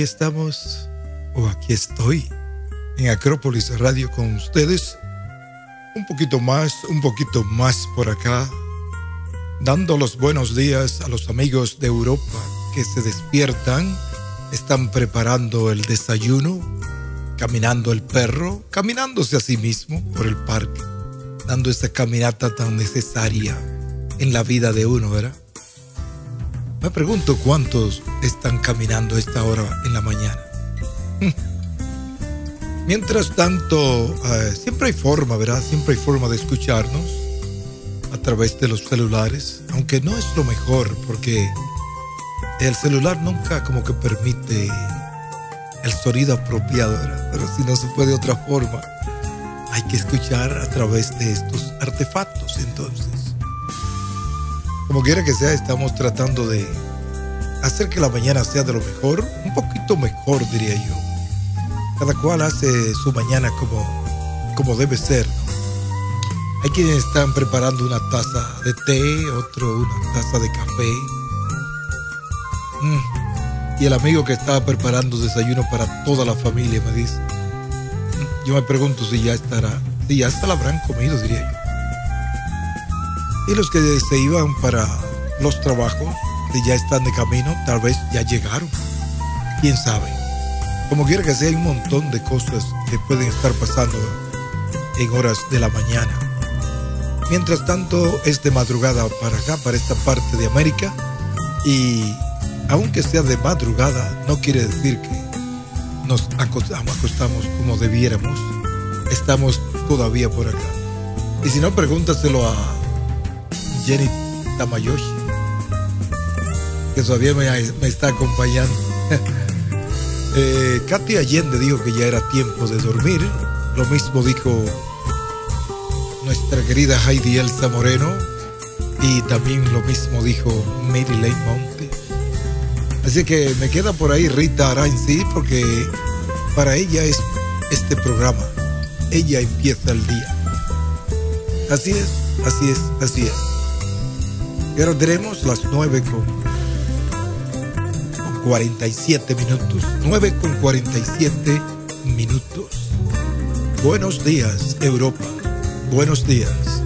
Estamos, o aquí estoy, en Acrópolis Radio con ustedes. Un poquito más, un poquito más por acá, dando los buenos días a los amigos de Europa que se despiertan, están preparando el desayuno, caminando el perro, caminándose a sí mismo por el parque, dando esa caminata tan necesaria en la vida de uno, ¿verdad? Me pregunto cuántos están caminando a esta hora en la mañana. Mientras tanto, eh, siempre hay forma, ¿verdad? Siempre hay forma de escucharnos a través de los celulares, aunque no es lo mejor porque el celular nunca como que permite el sonido apropiado, ¿verdad? Pero si no se puede de otra forma, hay que escuchar a través de estos artefactos entonces. Como quiera que sea, estamos tratando de hacer que la mañana sea de lo mejor, un poquito mejor diría yo. Cada cual hace su mañana como, como debe ser. Hay quienes están preparando una taza de té, otro una taza de café. Mm. Y el amigo que estaba preparando desayuno para toda la familia me dice, yo me pregunto si ya estará, si ya hasta la habrán comido, diría yo. Y los que se iban para los trabajos, si ya están de camino, tal vez ya llegaron. Quién sabe. Como quiera que sea, hay un montón de cosas que pueden estar pasando en horas de la mañana. Mientras tanto, es de madrugada para acá, para esta parte de América. Y aunque sea de madrugada, no quiere decir que nos acostamos como debiéramos. Estamos todavía por acá. Y si no, pregúntaselo a Jenny Tamayoshi, que todavía me, está acompañando. eh, Katy Allende dijo que ya era tiempo de dormir. Lo mismo dijo nuestra querida Heidi Elsa Moreno. Y también lo mismo dijo Mary Lane Monte. Así que me queda por ahí Rita Arainzi porque para ella es este programa. Ella empieza el día. Así es, así es, así es. Ahora tenemos las 9 con, con 47 minutos. 9 con 47 minutos. Buenos días, Europa. Buenos días.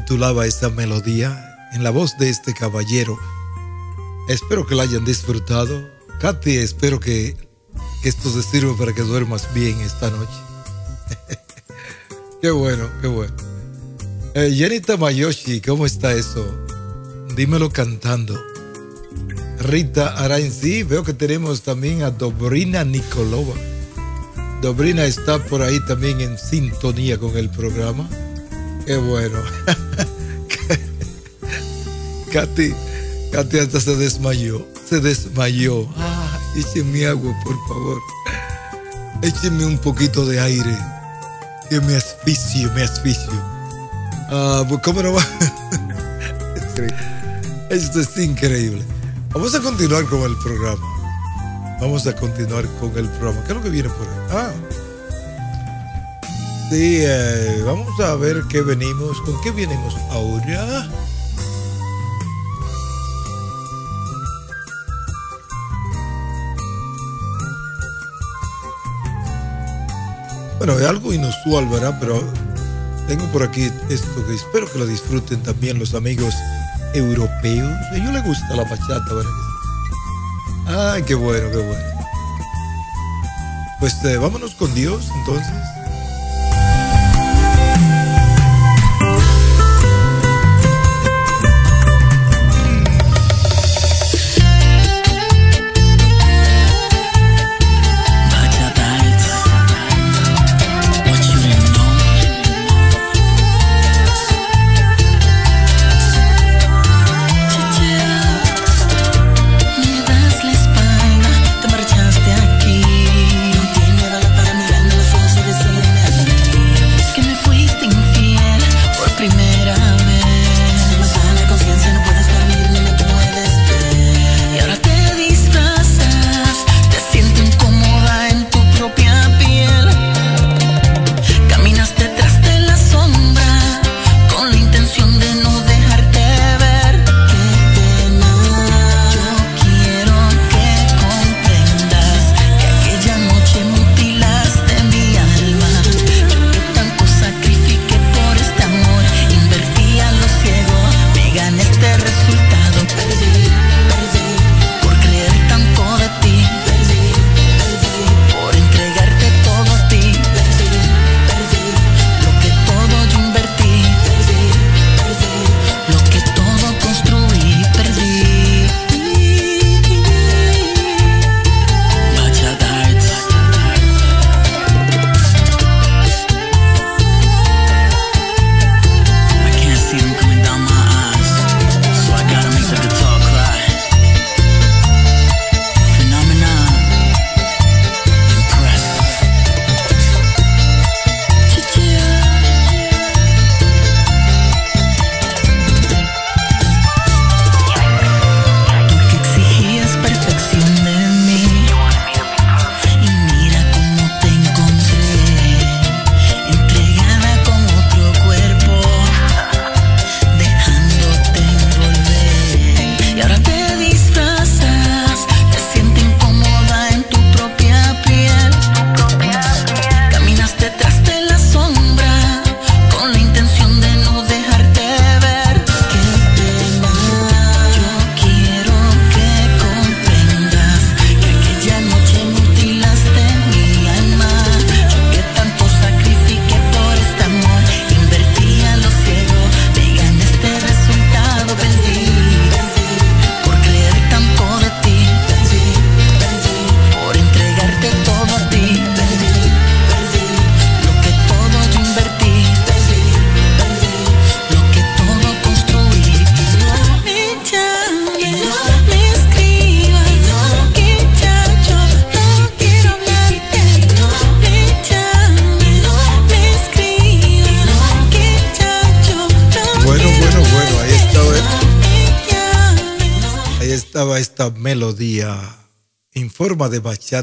Titulaba esta melodía en la voz de este caballero. Espero que la hayan disfrutado. Katy, espero que, que esto te sirva para que duermas bien esta noche. qué bueno, qué bueno. Eh, Jenny Tamayoshi, ¿cómo está eso? Dímelo cantando. Rita Arain, sí, veo que tenemos también a Dobrina Nikolova. Dobrina está por ahí también en sintonía con el programa. Qué bueno. Katy, Katy hasta se desmayó. Se desmayó. Ah, échenme agua, por favor. Échenme un poquito de aire. Que me asfixio, me asfixio. Ah, pues cómo no va. Esto es increíble. Vamos a continuar con el programa. Vamos a continuar con el programa. ¿Qué es lo que viene por ahí? Ah. Sí, eh, vamos a ver qué venimos. ¿Con qué venimos ahora? Bueno, es algo inusual, ¿verdad? Pero tengo por aquí esto que espero que lo disfruten también los amigos europeos. A ellos les gusta la bachata, ¿verdad? Ay, qué bueno, qué bueno. Pues eh, vámonos con Dios entonces.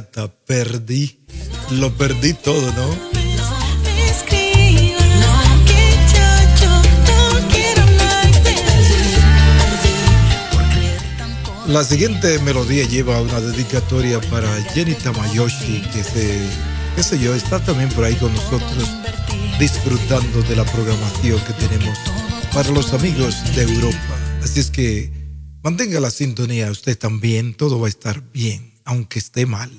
Perdí, lo perdí todo, ¿no? La siguiente melodía lleva una dedicatoria para Jenny Tamayoshi, que se, qué sé yo, está también por ahí con nosotros disfrutando de la programación que tenemos para los amigos de Europa. Así es que Mantenga la sintonía usted también, todo va a estar bien, aunque esté mal.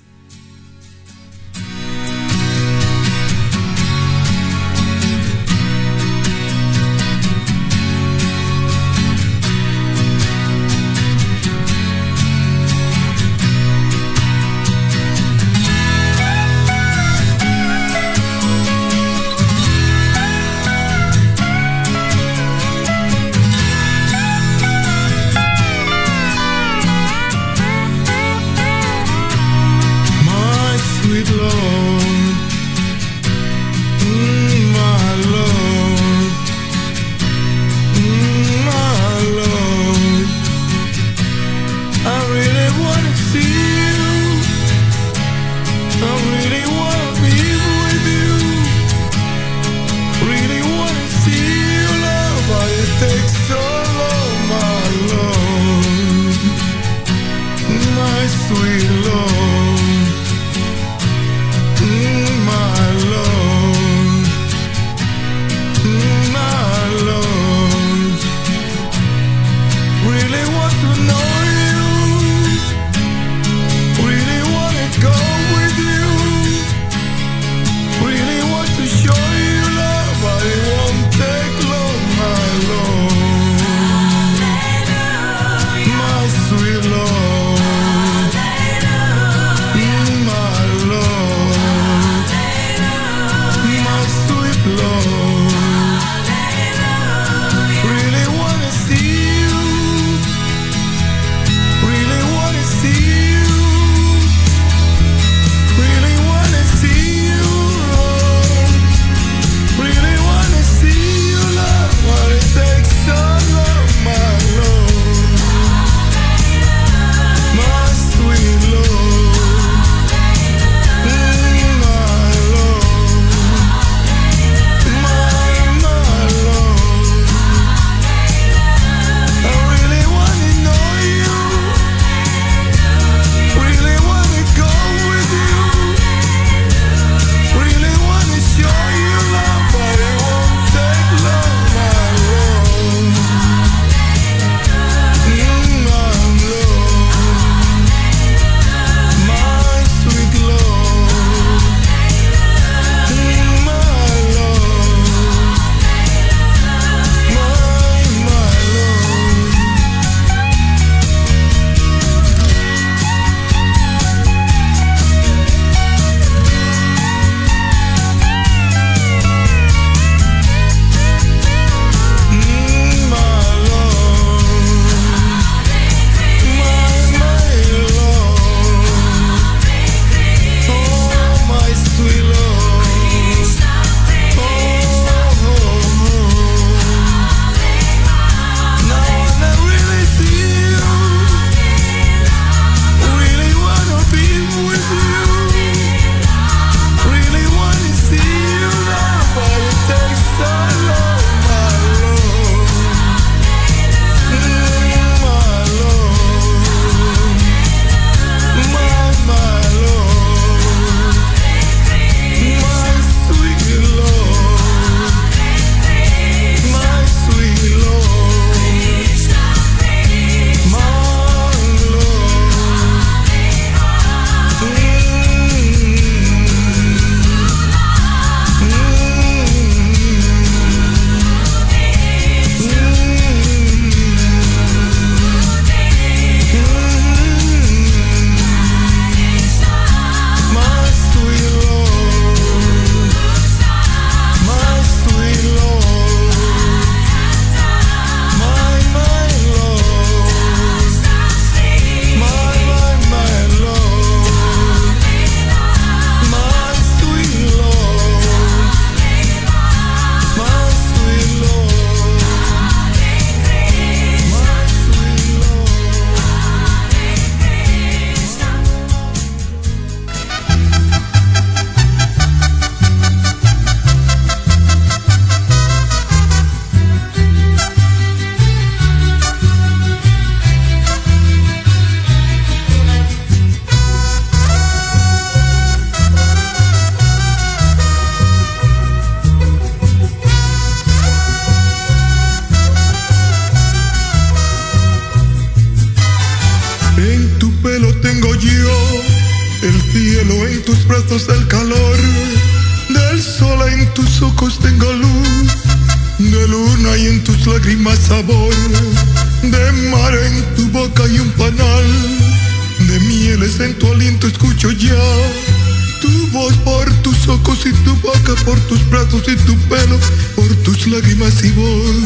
Tus ojos y tu boca, por tus brazos y tu pelo, por tus lágrimas y voz,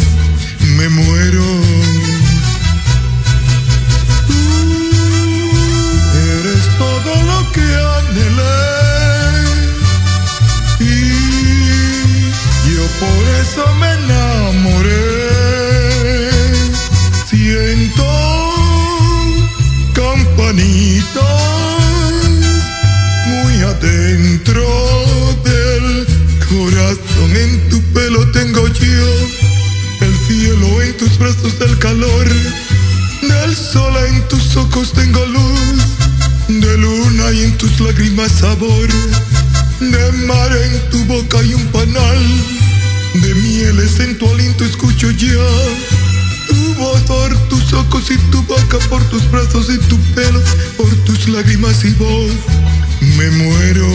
me muero. eres todo lo que anhelé. por eso me enamoré. Siento campanitas muy adentro En tu pelo tengo yo el cielo en tus brazos del calor. Del sol en tus ojos tengo luz, de luna y en tus lágrimas sabor, de mar en tu boca y un panal de mieles en tu aliento escucho ya tu voz por tus ojos y tu boca, por tus brazos y tu pelo, por tus lágrimas y voz, me muero.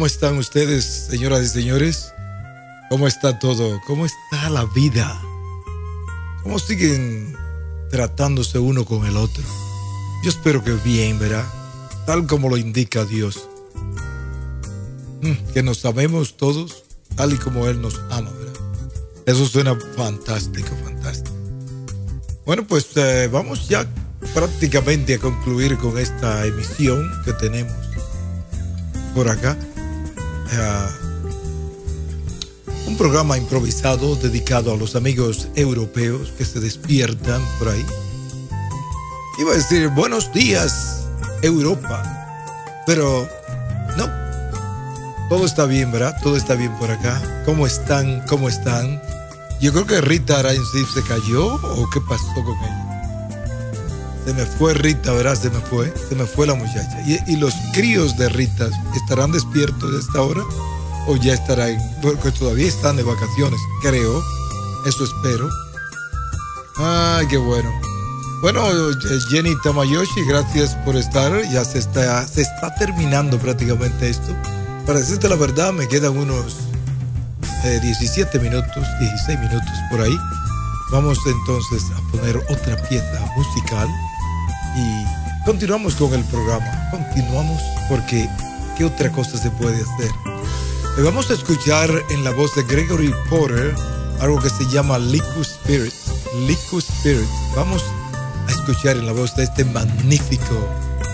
¿Cómo están ustedes, señoras y señores? ¿Cómo está todo? ¿Cómo está la vida? ¿Cómo siguen tratándose uno con el otro? Yo espero que bien, ¿verdad? Tal como lo indica Dios. Mm, que nos amemos todos tal y como Él nos ama, ¿verdad? Eso suena fantástico, fantástico. Bueno, pues eh, vamos ya prácticamente a concluir con esta emisión que tenemos por acá. Un programa improvisado dedicado a los amigos europeos que se despiertan por ahí. Iba a decir buenos días, Europa. Pero no. Todo está bien, ¿verdad? Todo está bien por acá. ¿Cómo están? ¿Cómo están? Yo creo que Rita Arainzip se cayó o qué pasó con ella. Se me fue Rita, ¿verdad? Se me fue, se me fue la muchacha. ¿Y, los críos de Rita estarán despiertos a esta hora? ¿O ya estarán? Porque todavía están de vacaciones, creo. Eso espero. Ay, qué bueno. Bueno, Jenny Tamayoshi, gracias por estar. Ya se está, se está terminando prácticamente esto. Para decirte la verdad, me quedan unos 17 eh, minutos, 16 minutos por ahí. Vamos entonces a poner otra pieza musical y continuamos con el programa. Continuamos porque ¿qué otra cosa se puede hacer? Le vamos a escuchar en la voz de Gregory Porter algo que se llama Liquid Spirit. Liquid Spirit. Vamos a escuchar en la voz de este magnífico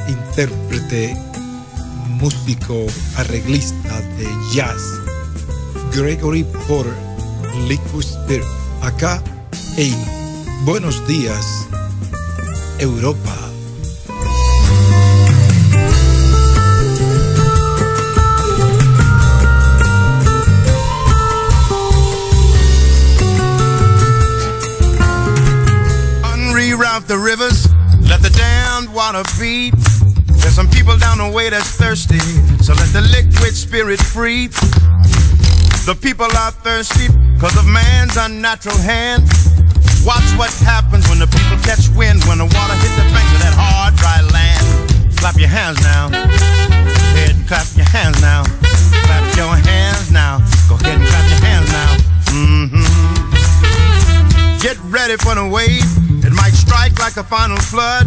intérprete, músico, arreglista de jazz, Gregory Porter, Liquid Spirit. Acá en Buenos Días, Europa. Water feed. There's some people down the way that's thirsty, so let the liquid spirit free. The people are thirsty because of man's unnatural hand. Watch what happens when the people catch wind, when the water hits the banks of that hard, dry land. Clap your hands now. Go ahead and clap your hands now. Clap your hands now. Go ahead and clap your hands now. Mm-hmm. Get ready for the wave. It might strike like a final flood.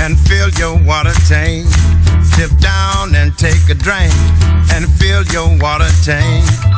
and fill your water tank. Dip down and take a drink and fill your water tank.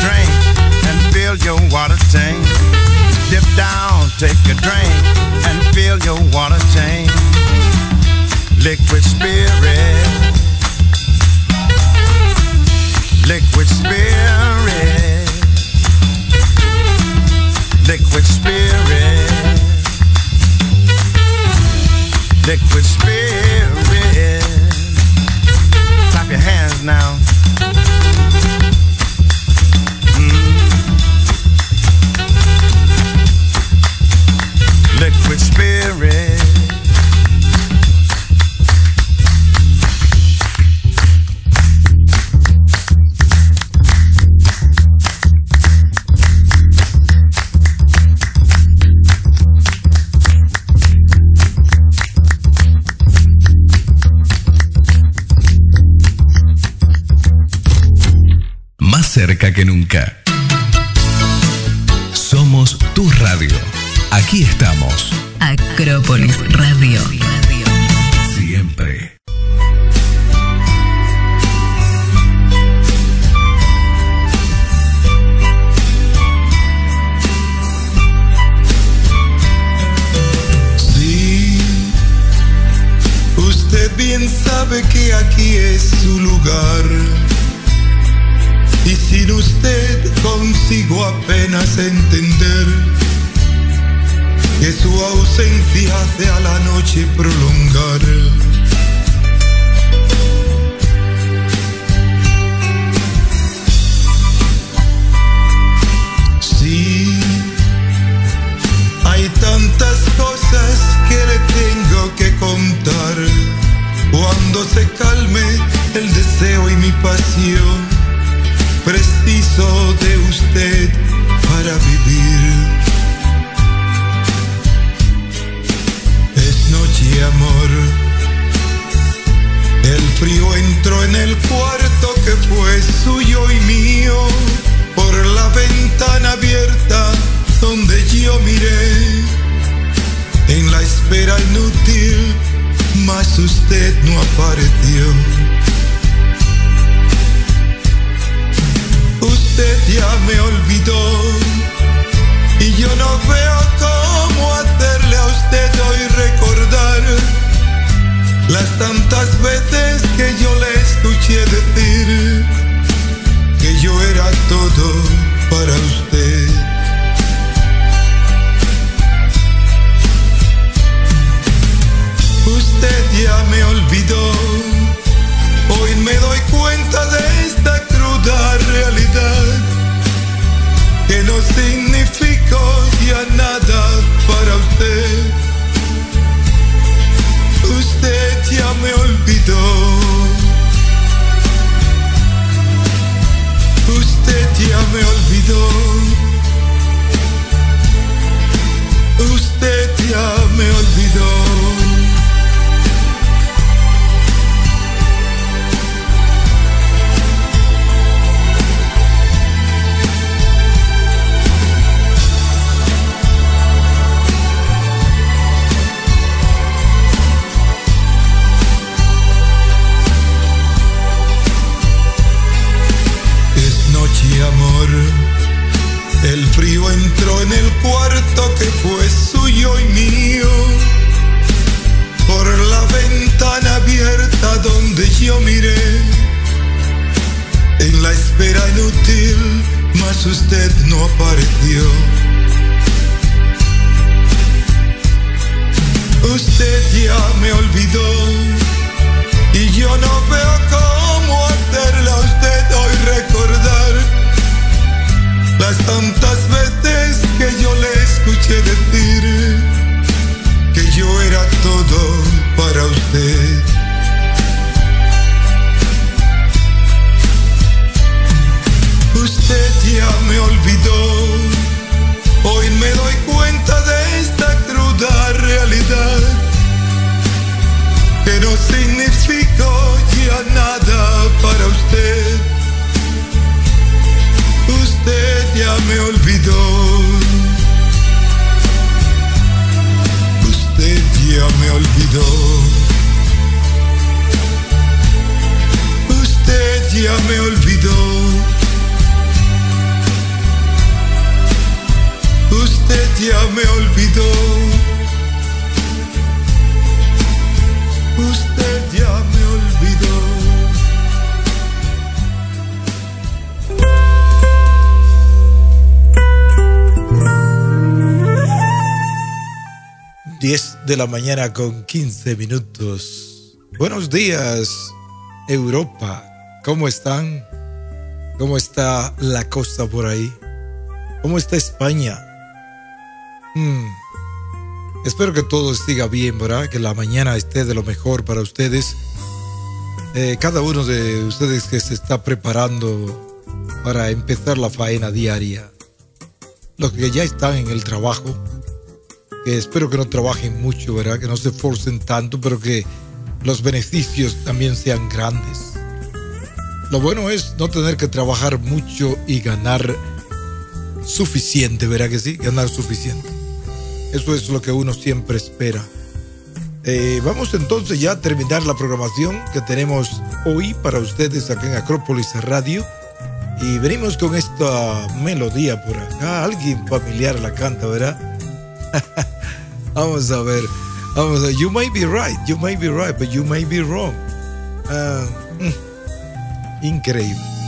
Drink and fill your water tank. Dip down, take a drink and fill your water tank. Liquid spirit. Liquid spirit. Liquid spirit. Liquid spirit. Clap your hands now. Spirit. De la mañana con 15 minutos. Buenos días, Europa. ¿Cómo están? ¿Cómo está la costa por ahí? ¿Cómo está España? Hmm. Espero que todo siga bien, ¿verdad? Que la mañana esté de lo mejor para ustedes. Eh, cada uno de ustedes que se está preparando para empezar la faena diaria. Los que ya están en el trabajo que espero que no trabajen mucho, ¿verdad? Que no se esforcen tanto, pero que los beneficios también sean grandes. Lo bueno es no tener que trabajar mucho y ganar suficiente, ¿verdad que sí? Ganar suficiente. Eso es lo que uno siempre espera. Eh, vamos entonces ya a terminar la programación que tenemos hoy para ustedes acá en Acrópolis Radio. Y venimos con esta melodía por acá. Alguien familiar la canta, ¿verdad? Vamos a ver. Vamos a ver. You may be right. You may be right, but you may be wrong. Uh, mm, increíble.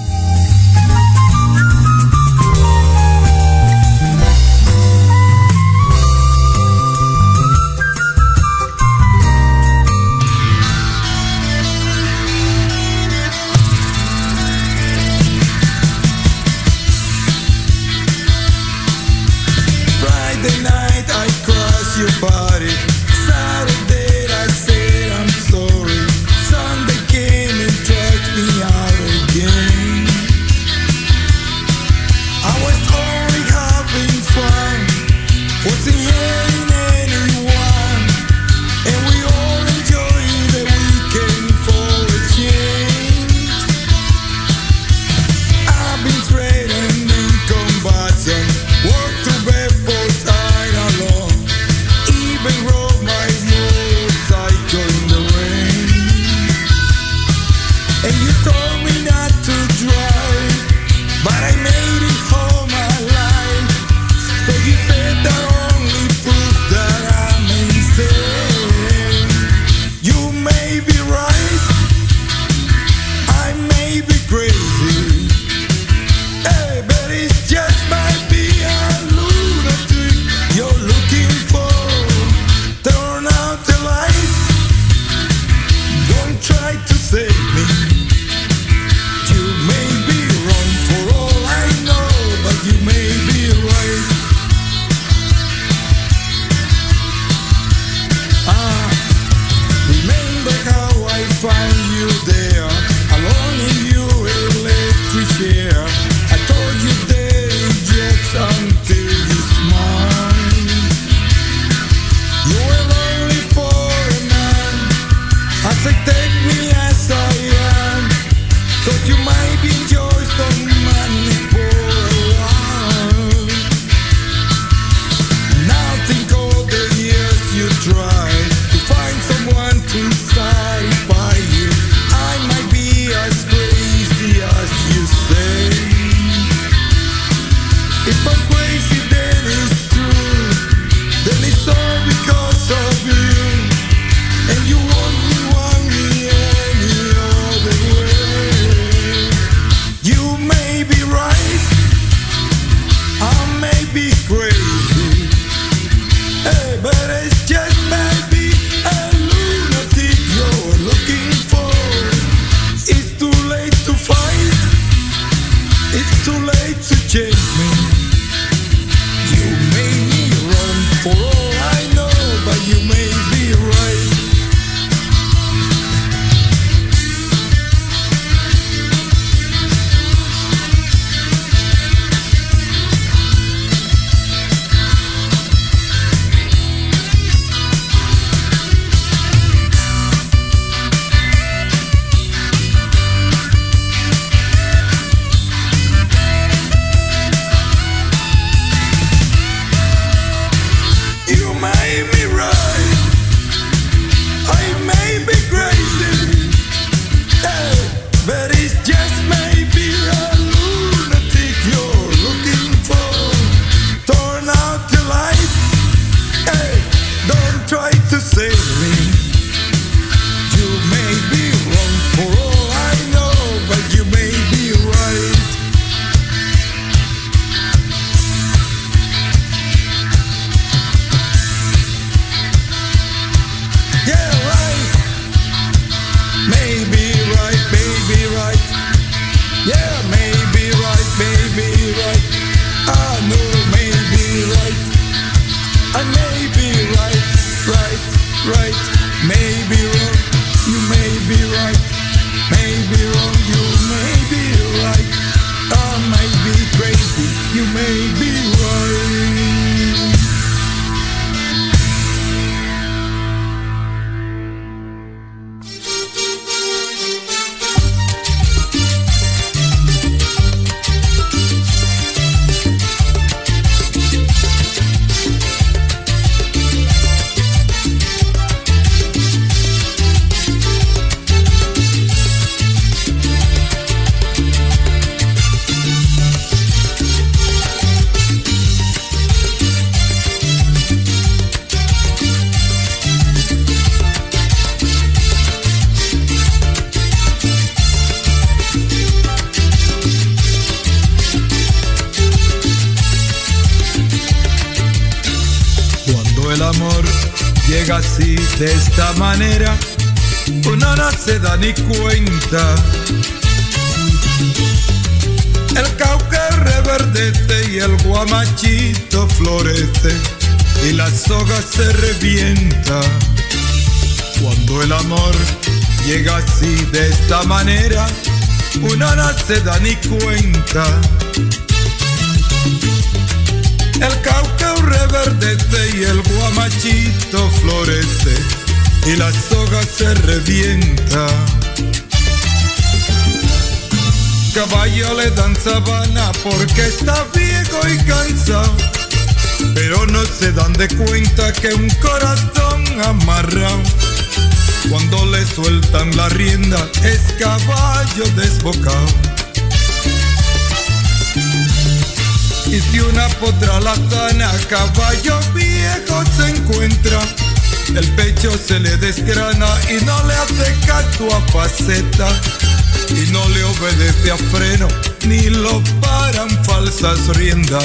Caballo viejo se encuentra, el pecho se le desgrana y no le hace caso a faceta. Y no le obedece a freno, ni lo paran falsas riendas.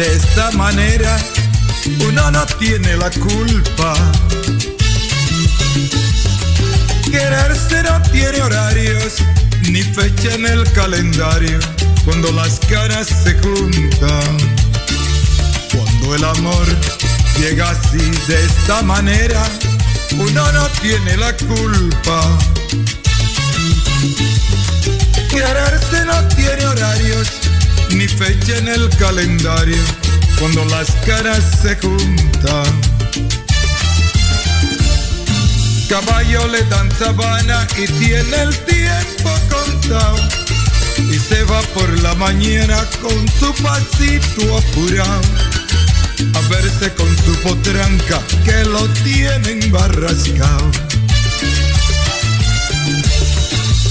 De esta manera, uno no tiene la culpa. Quererse no tiene horarios ni fecha en el calendario cuando las caras se juntan. Cuando el amor llega así de esta manera, uno no tiene la culpa. Quererse no tiene horarios ni fecha en el calendario cuando las caras se juntan. Caballo le dan sabana y tiene el tiempo contado. Y se va por la mañana con su pasito apurado. A verse con su potranca que lo tienen barrascado.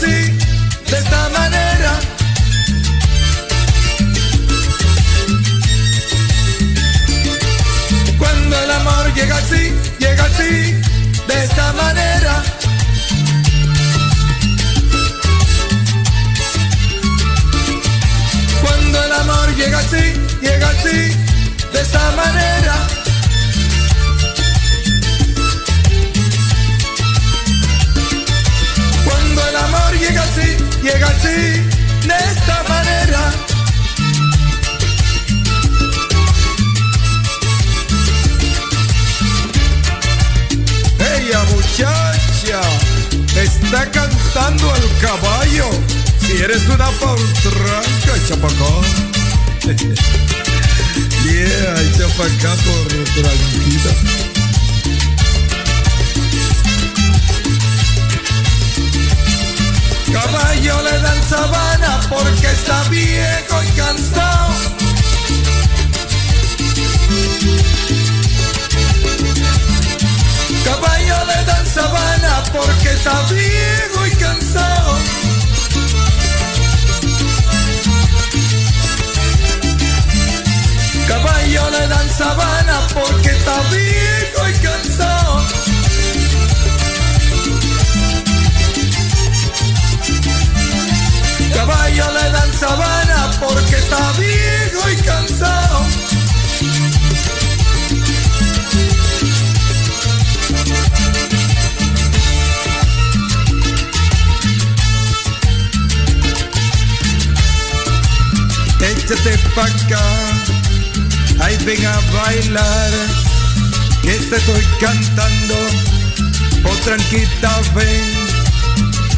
De esta manera llega así, llega así, de esta manera. Cuando el amor llega así, llega así, de esta manera. Llega así, llega así, de esta manera. muchacha, está cantando el caballo. Si eres una pautranca, chapacón. yeah, chapacá por tranquila. Caballo le dan sabana porque está viejo y cansado. Caballo le dan sabana porque está viejo y cansado. Caballo le dan sabana porque está viejo y cansado. Caballo le dan sabana porque está viejo y cansado. échate pa' acá, ay ven a bailar, que te estoy cantando, oh tranquita ven,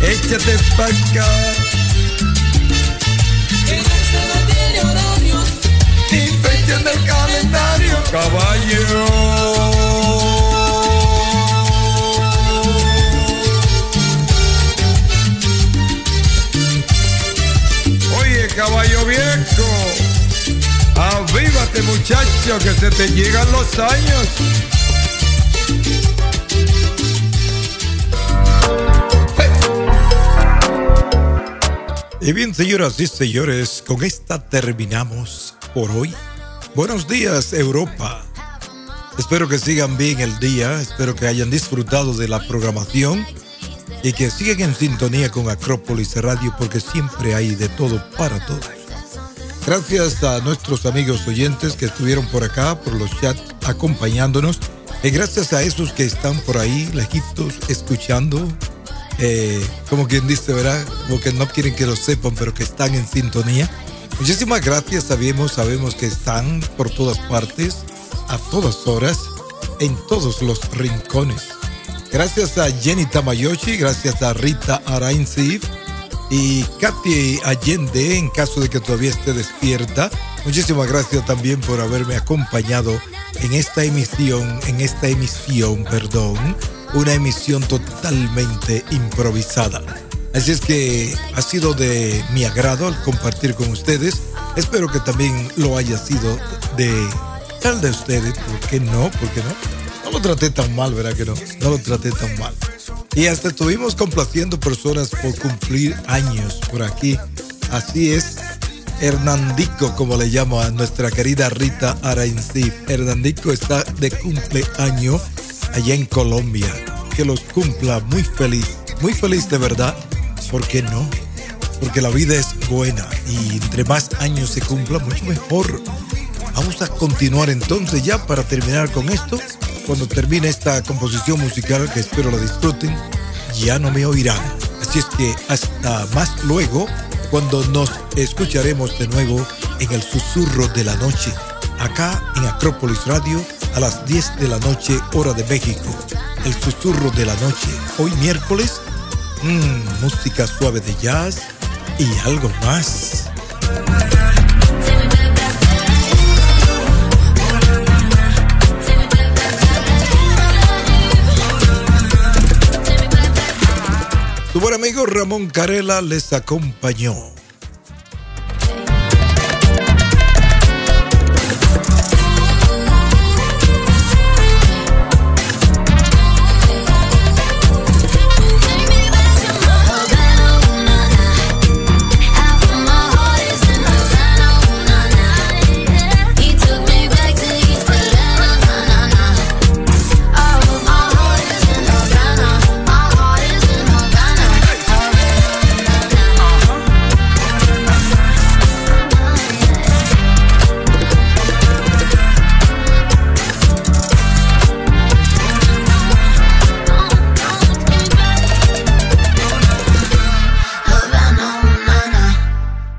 échate pa' acá. En el calendario, caballo. caballo viejo. Avívate muchacho que se te llegan los años. Y bien, señoras y señores, con esta terminamos por hoy. Buenos días, Europa. Espero que sigan bien el día, espero que hayan disfrutado de la programación y que sigan en sintonía con Acrópolis Radio porque siempre hay de todo para todos. Gracias a nuestros amigos oyentes que estuvieron por acá, por los chats acompañándonos. Y gracias a esos que están por ahí, lejitos, escuchando. Eh, como quien dice, ¿verdad? Como que no quieren que lo sepan, pero que están en sintonía. Muchísimas gracias, sabemos, sabemos que están por todas partes, a todas horas, en todos los rincones. Gracias a Jenny Tamayoshi, gracias a Rita Arainzi y Katy Allende, en caso de que todavía esté despierta. Muchísimas gracias también por haberme acompañado en esta emisión, en esta emisión, perdón, una emisión totalmente improvisada. Así es que ha sido de mi agrado al compartir con ustedes. Espero que también lo haya sido de tal de ustedes. ¿Por qué no? ¿Por qué no? No lo traté tan mal, ¿verdad que no? No lo traté tan mal. Y hasta estuvimos complaciendo personas por cumplir años por aquí. Así es. Hernandico, como le llamo a nuestra querida Rita Arainzip. Hernandico está de cumpleaños allá en Colombia. Que los cumpla muy feliz, muy feliz de verdad. ¿Por qué no? Porque la vida es buena y entre más años se cumpla, mucho mejor. Vamos a continuar entonces ya para terminar con esto. Cuando termine esta composición musical, que espero la disfruten, ya no me oirán. Así es que hasta más luego, cuando nos escucharemos de nuevo en el susurro de la noche, acá en Acrópolis Radio a las 10 de la noche, hora de México. El susurro de la noche, hoy miércoles, mmm, música suave de jazz y algo más. Su buen amigo Ramón Carela les acompañó.